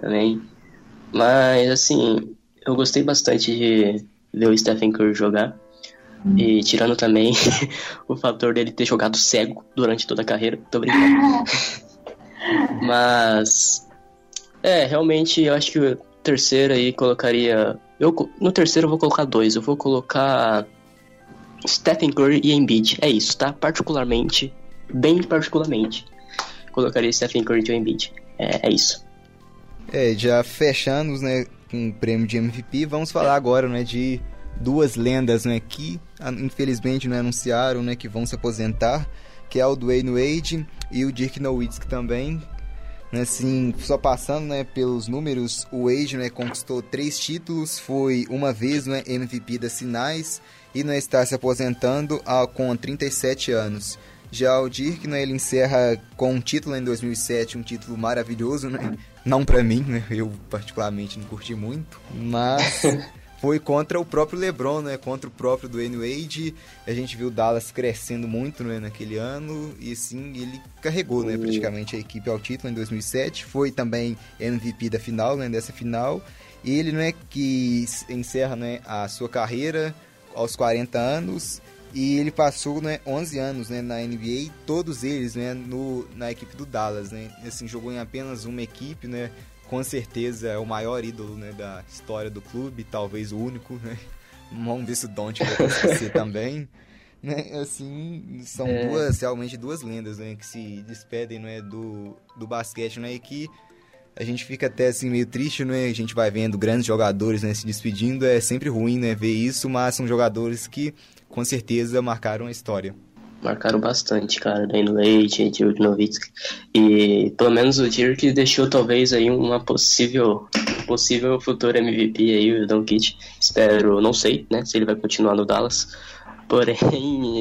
Speaker 2: também. Mas, assim, eu gostei bastante de ver o Stephen Curry jogar. Hum. E tirando também o fator dele ter jogado cego durante toda a carreira. Tô brincando. Mas. É, realmente eu acho que o terceiro aí colocaria. Eu, no terceiro eu vou colocar dois. Eu vou colocar Stephen Curry e Embiid. É isso, tá? Particularmente, bem particularmente, colocaria Stephen Curry e Embiid. É, é isso.
Speaker 1: É, já fechamos, né, com o prêmio de MVP, vamos falar agora, né, de duas lendas, né, que ah, infelizmente não anunciaram, né, que vão se aposentar, que é o Dwayne Wade e o Dirk Nowitzki também. Assim, só passando, né, pelos números, o Wade, né, conquistou três títulos, foi uma vez, né, MVP das finais e né, está se aposentando ah, com 37 anos. Já o Dirk, né, ele encerra com um título em 2007, um título maravilhoso, né? Não para mim, né? Eu particularmente não curti muito, mas foi contra o próprio LeBron, né? Contra o próprio Dwayne Wade. A gente viu o Dallas crescendo muito, né, naquele ano e sim, ele carregou, né, praticamente a equipe ao título em 2007. Foi também MVP da final, né, dessa final. E ele, né, que encerra, né, a sua carreira aos 40 anos e ele passou né, 11 anos né, na NBA, todos eles né, no, na equipe do Dallas. Né? Assim, jogou em apenas uma equipe, né? com certeza é o maior ídolo né, da história do clube, talvez o único. Né? Vamos ver se o Don't vai ser também. Né? Assim, são é. duas, realmente duas lendas né, que se despedem né, do, do basquete né, e que a gente fica até assim meio triste, né? A gente vai vendo grandes jogadores né, se despedindo, é sempre ruim né, ver isso, mas são jogadores que com certeza marcaram a história.
Speaker 2: Marcaram bastante, cara, Dwayne Wade, Dirk Nowitzki. E pelo menos o Dirk deixou talvez aí uma possível possível futuro MVP aí, o Don Kitt. Espero, não sei, né, se ele vai continuar no Dallas. Porém,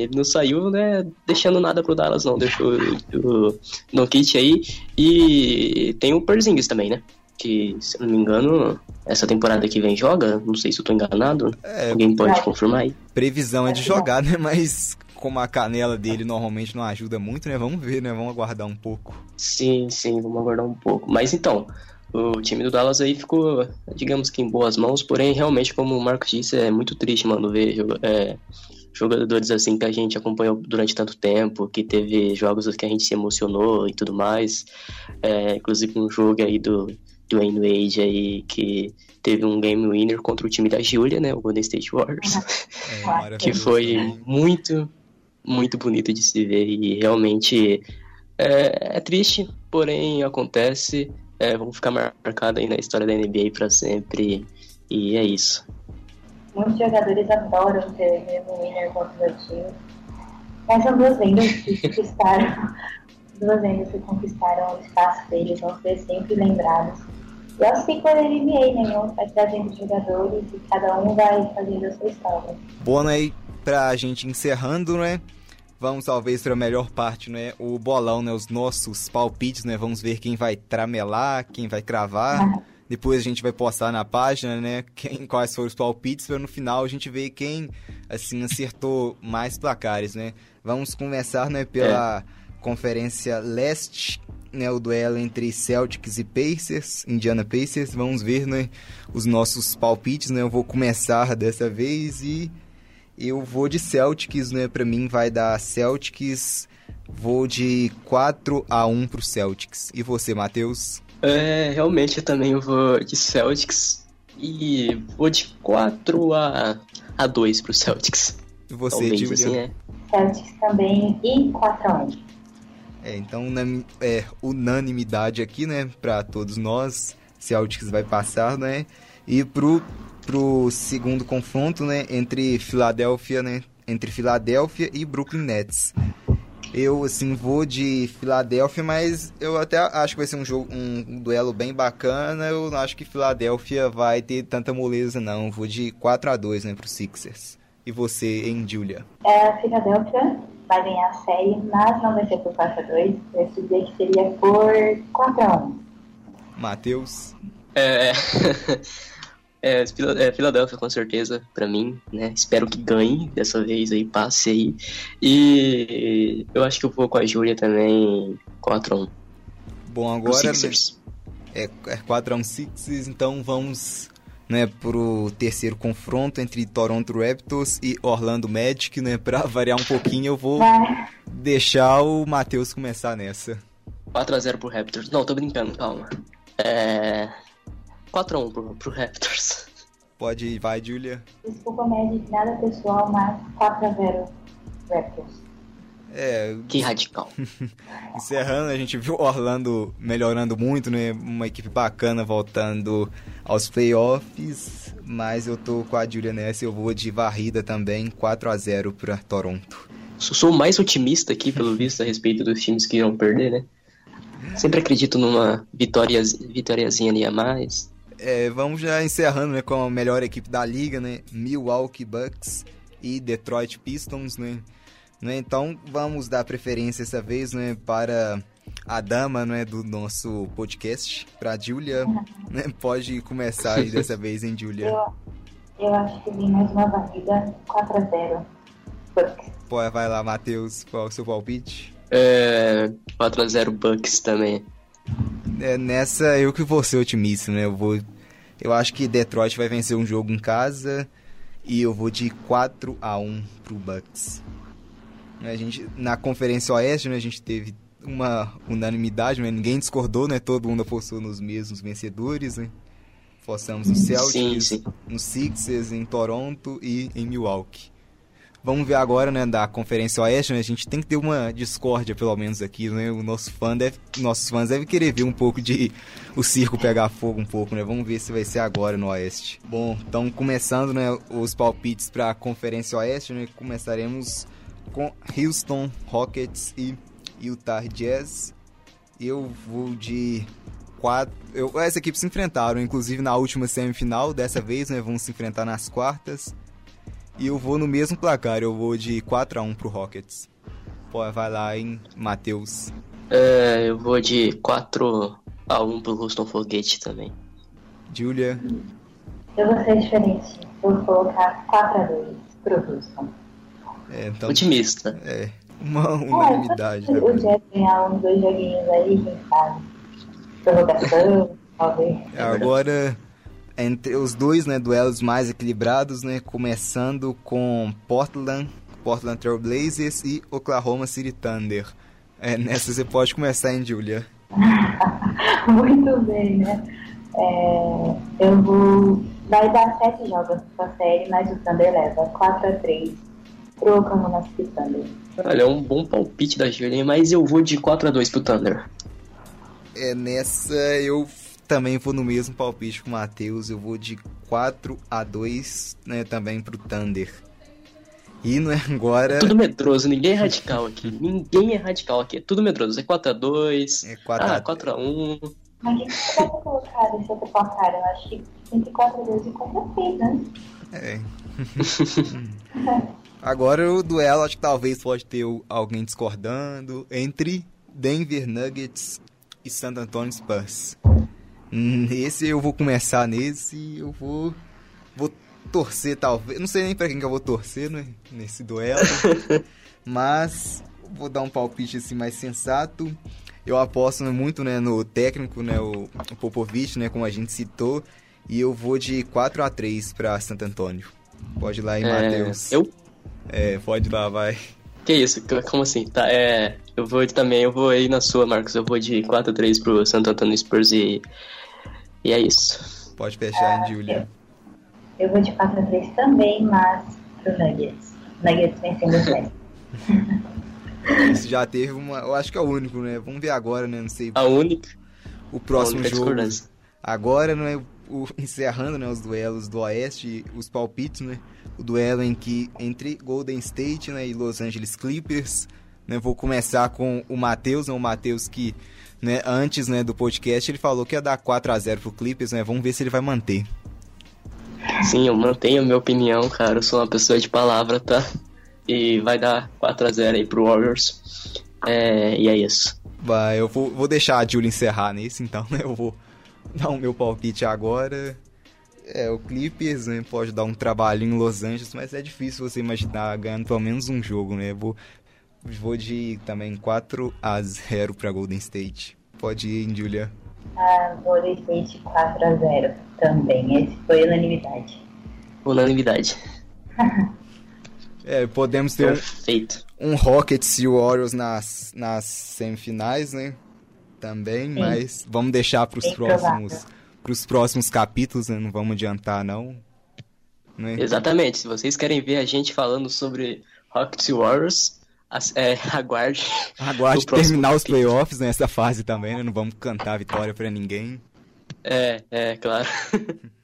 Speaker 2: ele não saiu, né, deixando nada pro Dallas, não. Deixou o Kitt aí. E tem o Perzingis também, né? Que, se eu não me engano, essa temporada que vem joga. Não sei se eu tô enganado. É, Alguém pode confirmar aí?
Speaker 1: Previsão é de jogar, né? Mas como a canela dele normalmente não ajuda muito, né? Vamos ver, né? Vamos aguardar um pouco.
Speaker 2: Sim, sim, vamos aguardar um pouco. Mas então, o time do Dallas aí ficou, digamos que em boas mãos, porém, realmente, como o Marcos disse, é muito triste, mano, ver é, jogadores assim que a gente acompanhou durante tanto tempo, que teve jogos que a gente se emocionou e tudo mais. É, inclusive um jogo aí do Dwayne Wade aí que teve um game winner contra o time da Julia, né, o Golden State Warriors, é, que foi muito, muito bonito de se ver e realmente é, é triste, porém acontece. É, vamos ficar marcado aí na história da NBA para sempre e é isso.
Speaker 3: Muitos jogadores adoram ter game winner contra o time. Mas são duas lendas que conquistaram, duas lendas que conquistaram o espaço deles, vão ser sempre lembrados. E o ciclo da NBA, né? Vai trazendo jogadores e cada um vai fazendo a sua história.
Speaker 1: Bom, né? Pra gente encerrando, né? Vamos talvez para a melhor parte, né? O bolão, né? Os nossos palpites, né? Vamos ver quem vai tramelar, quem vai cravar. Ah. Depois a gente vai postar na página, né? Quem, quais foram os palpites, para no final a gente ver quem, assim, acertou mais placares, né? Vamos começar, né? Pela é. Conferência Leste, né, o duelo entre Celtics e Pacers, Indiana Pacers. Vamos ver, né, os nossos palpites, né? Eu vou começar dessa vez e eu vou de Celtics, né? Para mim vai dar Celtics. Vou de 4 a 1 pro Celtics. E você, Matheus?
Speaker 2: É, realmente eu também vou de Celtics. E vou de 4 a, a 2 pro Celtics.
Speaker 1: E você,
Speaker 2: Talvez, assim, é.
Speaker 3: Celtics também e 4x1.
Speaker 1: É, então é unanimidade aqui, né, pra todos nós. Celtics vai passar, né? E pro, pro segundo confronto, né, entre Filadélfia, né, entre Filadélfia e Brooklyn Nets. Eu, assim, vou de Filadélfia, mas eu até acho que vai ser um jogo, um duelo bem bacana. Eu não acho que Filadélfia vai ter tanta moleza, não. Eu vou de 4 a 2 né, pro Sixers. E você, hein, Julia?
Speaker 3: É, a Philadelphia vai ganhar a série, mas não vai ser por 4x2. Eu dizer que seria por 4x1.
Speaker 1: Matheus?
Speaker 2: É, é, é, Filadélfia com certeza, pra mim, né? Espero que ganhe dessa vez aí, passe aí. E eu acho que eu vou com a Júlia também 4x1
Speaker 1: Bom, agora... né, é, é 4 a 1 Sixers, então vamos né, pro terceiro confronto entre Toronto Raptors e Orlando Magic, né? Pra variar um pouquinho, eu vou deixar o Matheus começar nessa.
Speaker 2: 4x0 pro Raptors. Não, tô brincando, calma. É. 4x1 pro, pro Raptors.
Speaker 1: Pode ir, vai, Julia.
Speaker 3: Desculpa, Magic, nada pessoal, mas 4x0 Raptors.
Speaker 1: É,
Speaker 2: Que radical.
Speaker 1: encerrando, a gente viu Orlando melhorando muito, né? Uma equipe bacana voltando aos playoffs, mas eu tô com a Julia nessa, eu vou de varrida também, 4 a 0 pra Toronto.
Speaker 2: Sou sou o mais otimista aqui, pelo visto, a respeito dos times que irão perder, né? Sempre acredito numa vitória, vitóriazinha ali a mais.
Speaker 1: É, vamos já encerrando né, com a melhor equipe da liga, né? Milwaukee Bucks e Detroit Pistons, né? Né, Então vamos dar preferência essa vez né, para a dama né, do nosso podcast, para a Julia. Né? Pode começar aí dessa vez, hein, Julia?
Speaker 3: Eu, eu acho que vem mais uma varrida 4x0 Bucks.
Speaker 1: Pô, vai lá, Matheus, qual é o seu palpite?
Speaker 2: É, 4x0 Bucks também.
Speaker 1: É, nessa eu que vou ser otimista, né? Eu vou. Eu acho que Detroit vai vencer um jogo em casa e eu vou de 4 a 1 pro Bucks. A gente, na Conferência Oeste, né, a gente teve uma unanimidade, né? Ninguém discordou, né? Todo mundo apostou nos mesmos vencedores, né? Apostamos no Celtics,
Speaker 2: Sim, sim.
Speaker 1: no Sixers, em Toronto e em Milwaukee. Vamos ver agora, né, da Conferência Oeste, né? A gente tem que ter uma discórdia, pelo menos, aqui, né? O nosso fã deve, nossos fãs devem querer ver um pouco de o circo pegar fogo um pouco, né? Vamos ver se vai ser agora no Oeste. Bom, então começando, né, os palpites para a Conferência Oeste, né? Começaremos com Houston Rockets e Utah Jazz. Eu vou de quatro. Eu, essa equipe se enfrentaram, inclusive na última semifinal. Dessa vez, né? Vão se enfrentar nas quartas. E eu vou no mesmo placar, eu vou de 4 a 1 pro Rockets. Pô, vai lá, hein, Matheus.
Speaker 2: É, eu vou de 4x1 pro Houston Foguete também.
Speaker 1: Julia.
Speaker 3: Eu vou ser diferente. Vou colocar 4x2 pro Houston.
Speaker 1: É, então,
Speaker 2: Otimista.
Speaker 1: é, uma unanimidade.
Speaker 3: É,
Speaker 1: né,
Speaker 3: o Jazz ganhar uns dois joguinhos aí, quem sabe? Prorrogação, talvez.
Speaker 1: É, Agora, entre os dois né, duelos mais equilibrados, né, começando com Portland, Portland Trail Blazers e Oklahoma City Thunder. É, nessa você pode começar, hein, Julia?
Speaker 3: Muito bem, né? É, eu vou. Vai dar sete jogos pra série, mas o Thunder leva 4x3 pro Oklahoma City Thunder.
Speaker 2: Olha, é um bom palpite da Julia, mas eu vou de 4x2 pro Thunder.
Speaker 1: É, nessa eu também vou no mesmo palpite com o Matheus. Eu vou de 4 a 2 né, também pro Thunder. E não é agora.
Speaker 2: Tudo medroso, ninguém é radical aqui. Ninguém é radical aqui. É tudo medroso. É 4x2.
Speaker 1: É 4
Speaker 2: Ah,
Speaker 1: a
Speaker 2: 4x1.
Speaker 3: Mas o que você vai colocar nesse outro placar? Eu acho que entre 4x2 e 4x3, né?
Speaker 1: É. Agora o duelo, acho que talvez pode ter alguém discordando entre Denver Nuggets e San Antonio Spurs. Hum, Esse eu vou começar nesse e eu vou vou torcer talvez, não sei nem pra quem que eu vou torcer né, nesse duelo, mas vou dar um palpite assim mais sensato. Eu aposto muito né, no técnico, né, o, Popovich, né, como a gente citou, e eu vou de 4 a 3 para Santo Antônio. Pode ir lá, hein,
Speaker 2: É,
Speaker 1: Matheus.
Speaker 2: eu?
Speaker 1: É, pode ir lá, vai.
Speaker 2: Que isso? Como assim? Tá, é. Eu vou também, eu vou aí na sua, Marcos. Eu vou de 4x3 pro Santo Antônio Spurs e. E é isso.
Speaker 1: Pode fechar, hein, Julia?
Speaker 3: Eu, eu vou de 4x3 também, mas pro Nuggets. Nuggets vencendo o West.
Speaker 1: Isso já teve uma. Eu acho que é o único, né? Vamos ver agora, né? Não sei.
Speaker 2: A única.
Speaker 1: O próximo
Speaker 2: única
Speaker 1: jogo. Agora, não é? O, encerrando né, os duelos do Oeste, os palpites, né? O duelo em que entre Golden State né, e Los Angeles Clippers. Né, vou começar com o Matheus, né, o Matheus que né, antes né, do podcast ele falou que ia dar 4 a 0 pro Clippers, né? Vamos ver se ele vai manter.
Speaker 2: Sim, eu mantenho a minha opinião, cara. Eu sou uma pessoa de palavra, tá? E vai dar 4x0 aí pro Warriors. É, e é isso.
Speaker 1: Vai, eu vou, vou deixar a Julia encerrar nisso, então, né? Eu vou dar o meu palpite agora. É, o Clippers né, pode dar um trabalhinho em Los Angeles, mas é difícil você imaginar ganhando pelo menos um jogo, né? Vou, vou de também 4 a 0 para Golden State. Pode ir, hein, Julia?
Speaker 3: A Golden State 4x0 também. Esse foi unanimidade.
Speaker 2: Unanimidade.
Speaker 1: É, podemos ter um,
Speaker 2: Perfeito.
Speaker 1: um Rockets e Warriors nas, nas semifinais, né? Também, mas vamos deixar para os próximos, pros próximos capítulos, né? Não vamos adiantar, não. Né?
Speaker 2: Exatamente. Se vocês querem ver a gente falando sobre Rockets e Warriors, é, aguarde.
Speaker 1: Aguarde terminar os playoffs nessa fase também, né? Não vamos cantar vitória pra ninguém.
Speaker 2: É, é, claro.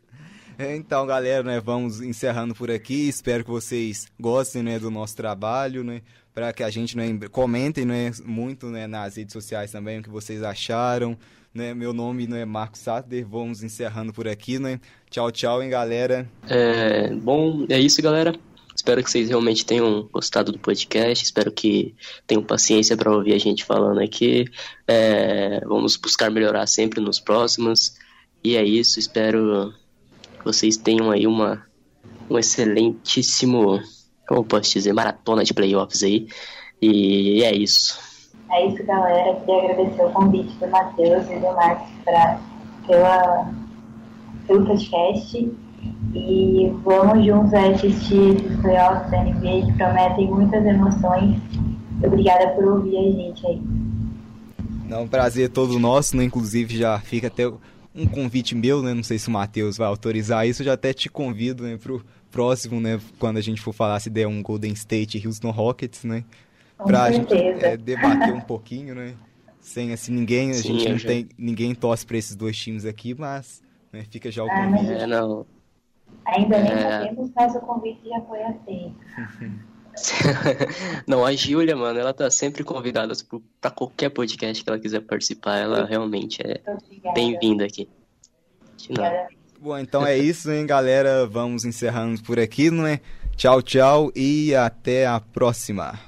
Speaker 1: É, Então, galera, né, vamos encerrando por aqui. Espero que vocês gostem, né, do nosso trabalho, né, para que a gente, né, comentem, né, muito, né, nas redes sociais também o que vocês acharam, né. Meu nome, né, é Marcos Sater. Vamos encerrando por aqui, né. Tchau, tchau, hein, galera.
Speaker 2: É, bom, é isso, galera. Espero que vocês realmente tenham gostado do podcast. Espero que tenham paciência para ouvir a gente falando aqui. É, vamos buscar melhorar sempre nos próximos. E é isso. Espero que vocês tenham aí uma um excelentíssimo, como posso dizer, maratona de playoffs aí. E é isso.
Speaker 3: É isso, galera. Queria agradecer o convite do Matheus e do Marcos pra, pela, pelo podcast. E vamos juntos a assistir esses playoffs da NBA que prometem muitas emoções. Obrigada por ouvir a gente aí.
Speaker 1: Não, um prazer todo nosso, né, inclusive já fica até um convite meu, né, não sei se o Matheus vai autorizar isso, eu já até te convido, né, pro próximo, né, quando a gente for falar se der um Golden State e Houston Rockets, né,
Speaker 3: Com
Speaker 1: pra gente é, debater um pouquinho, né? Sem assim ninguém, a
Speaker 2: Sim,
Speaker 1: gente não
Speaker 2: já-
Speaker 1: tem ninguém torce pra esses dois times aqui, mas né, fica já o
Speaker 3: Ah,
Speaker 1: convite.
Speaker 2: É, não.
Speaker 3: Ainda nem
Speaker 2: É.
Speaker 3: sabemos, mas o convite já foi aceito.
Speaker 2: Não, a Júlia, mano, ela tá sempre convidada pra qualquer podcast que ela quiser participar. Ela realmente é bem-vinda aqui. De nada.
Speaker 1: Bom, então é isso, hein, galera. Vamos encerrando por aqui, não é? Tchau, tchau e até a próxima.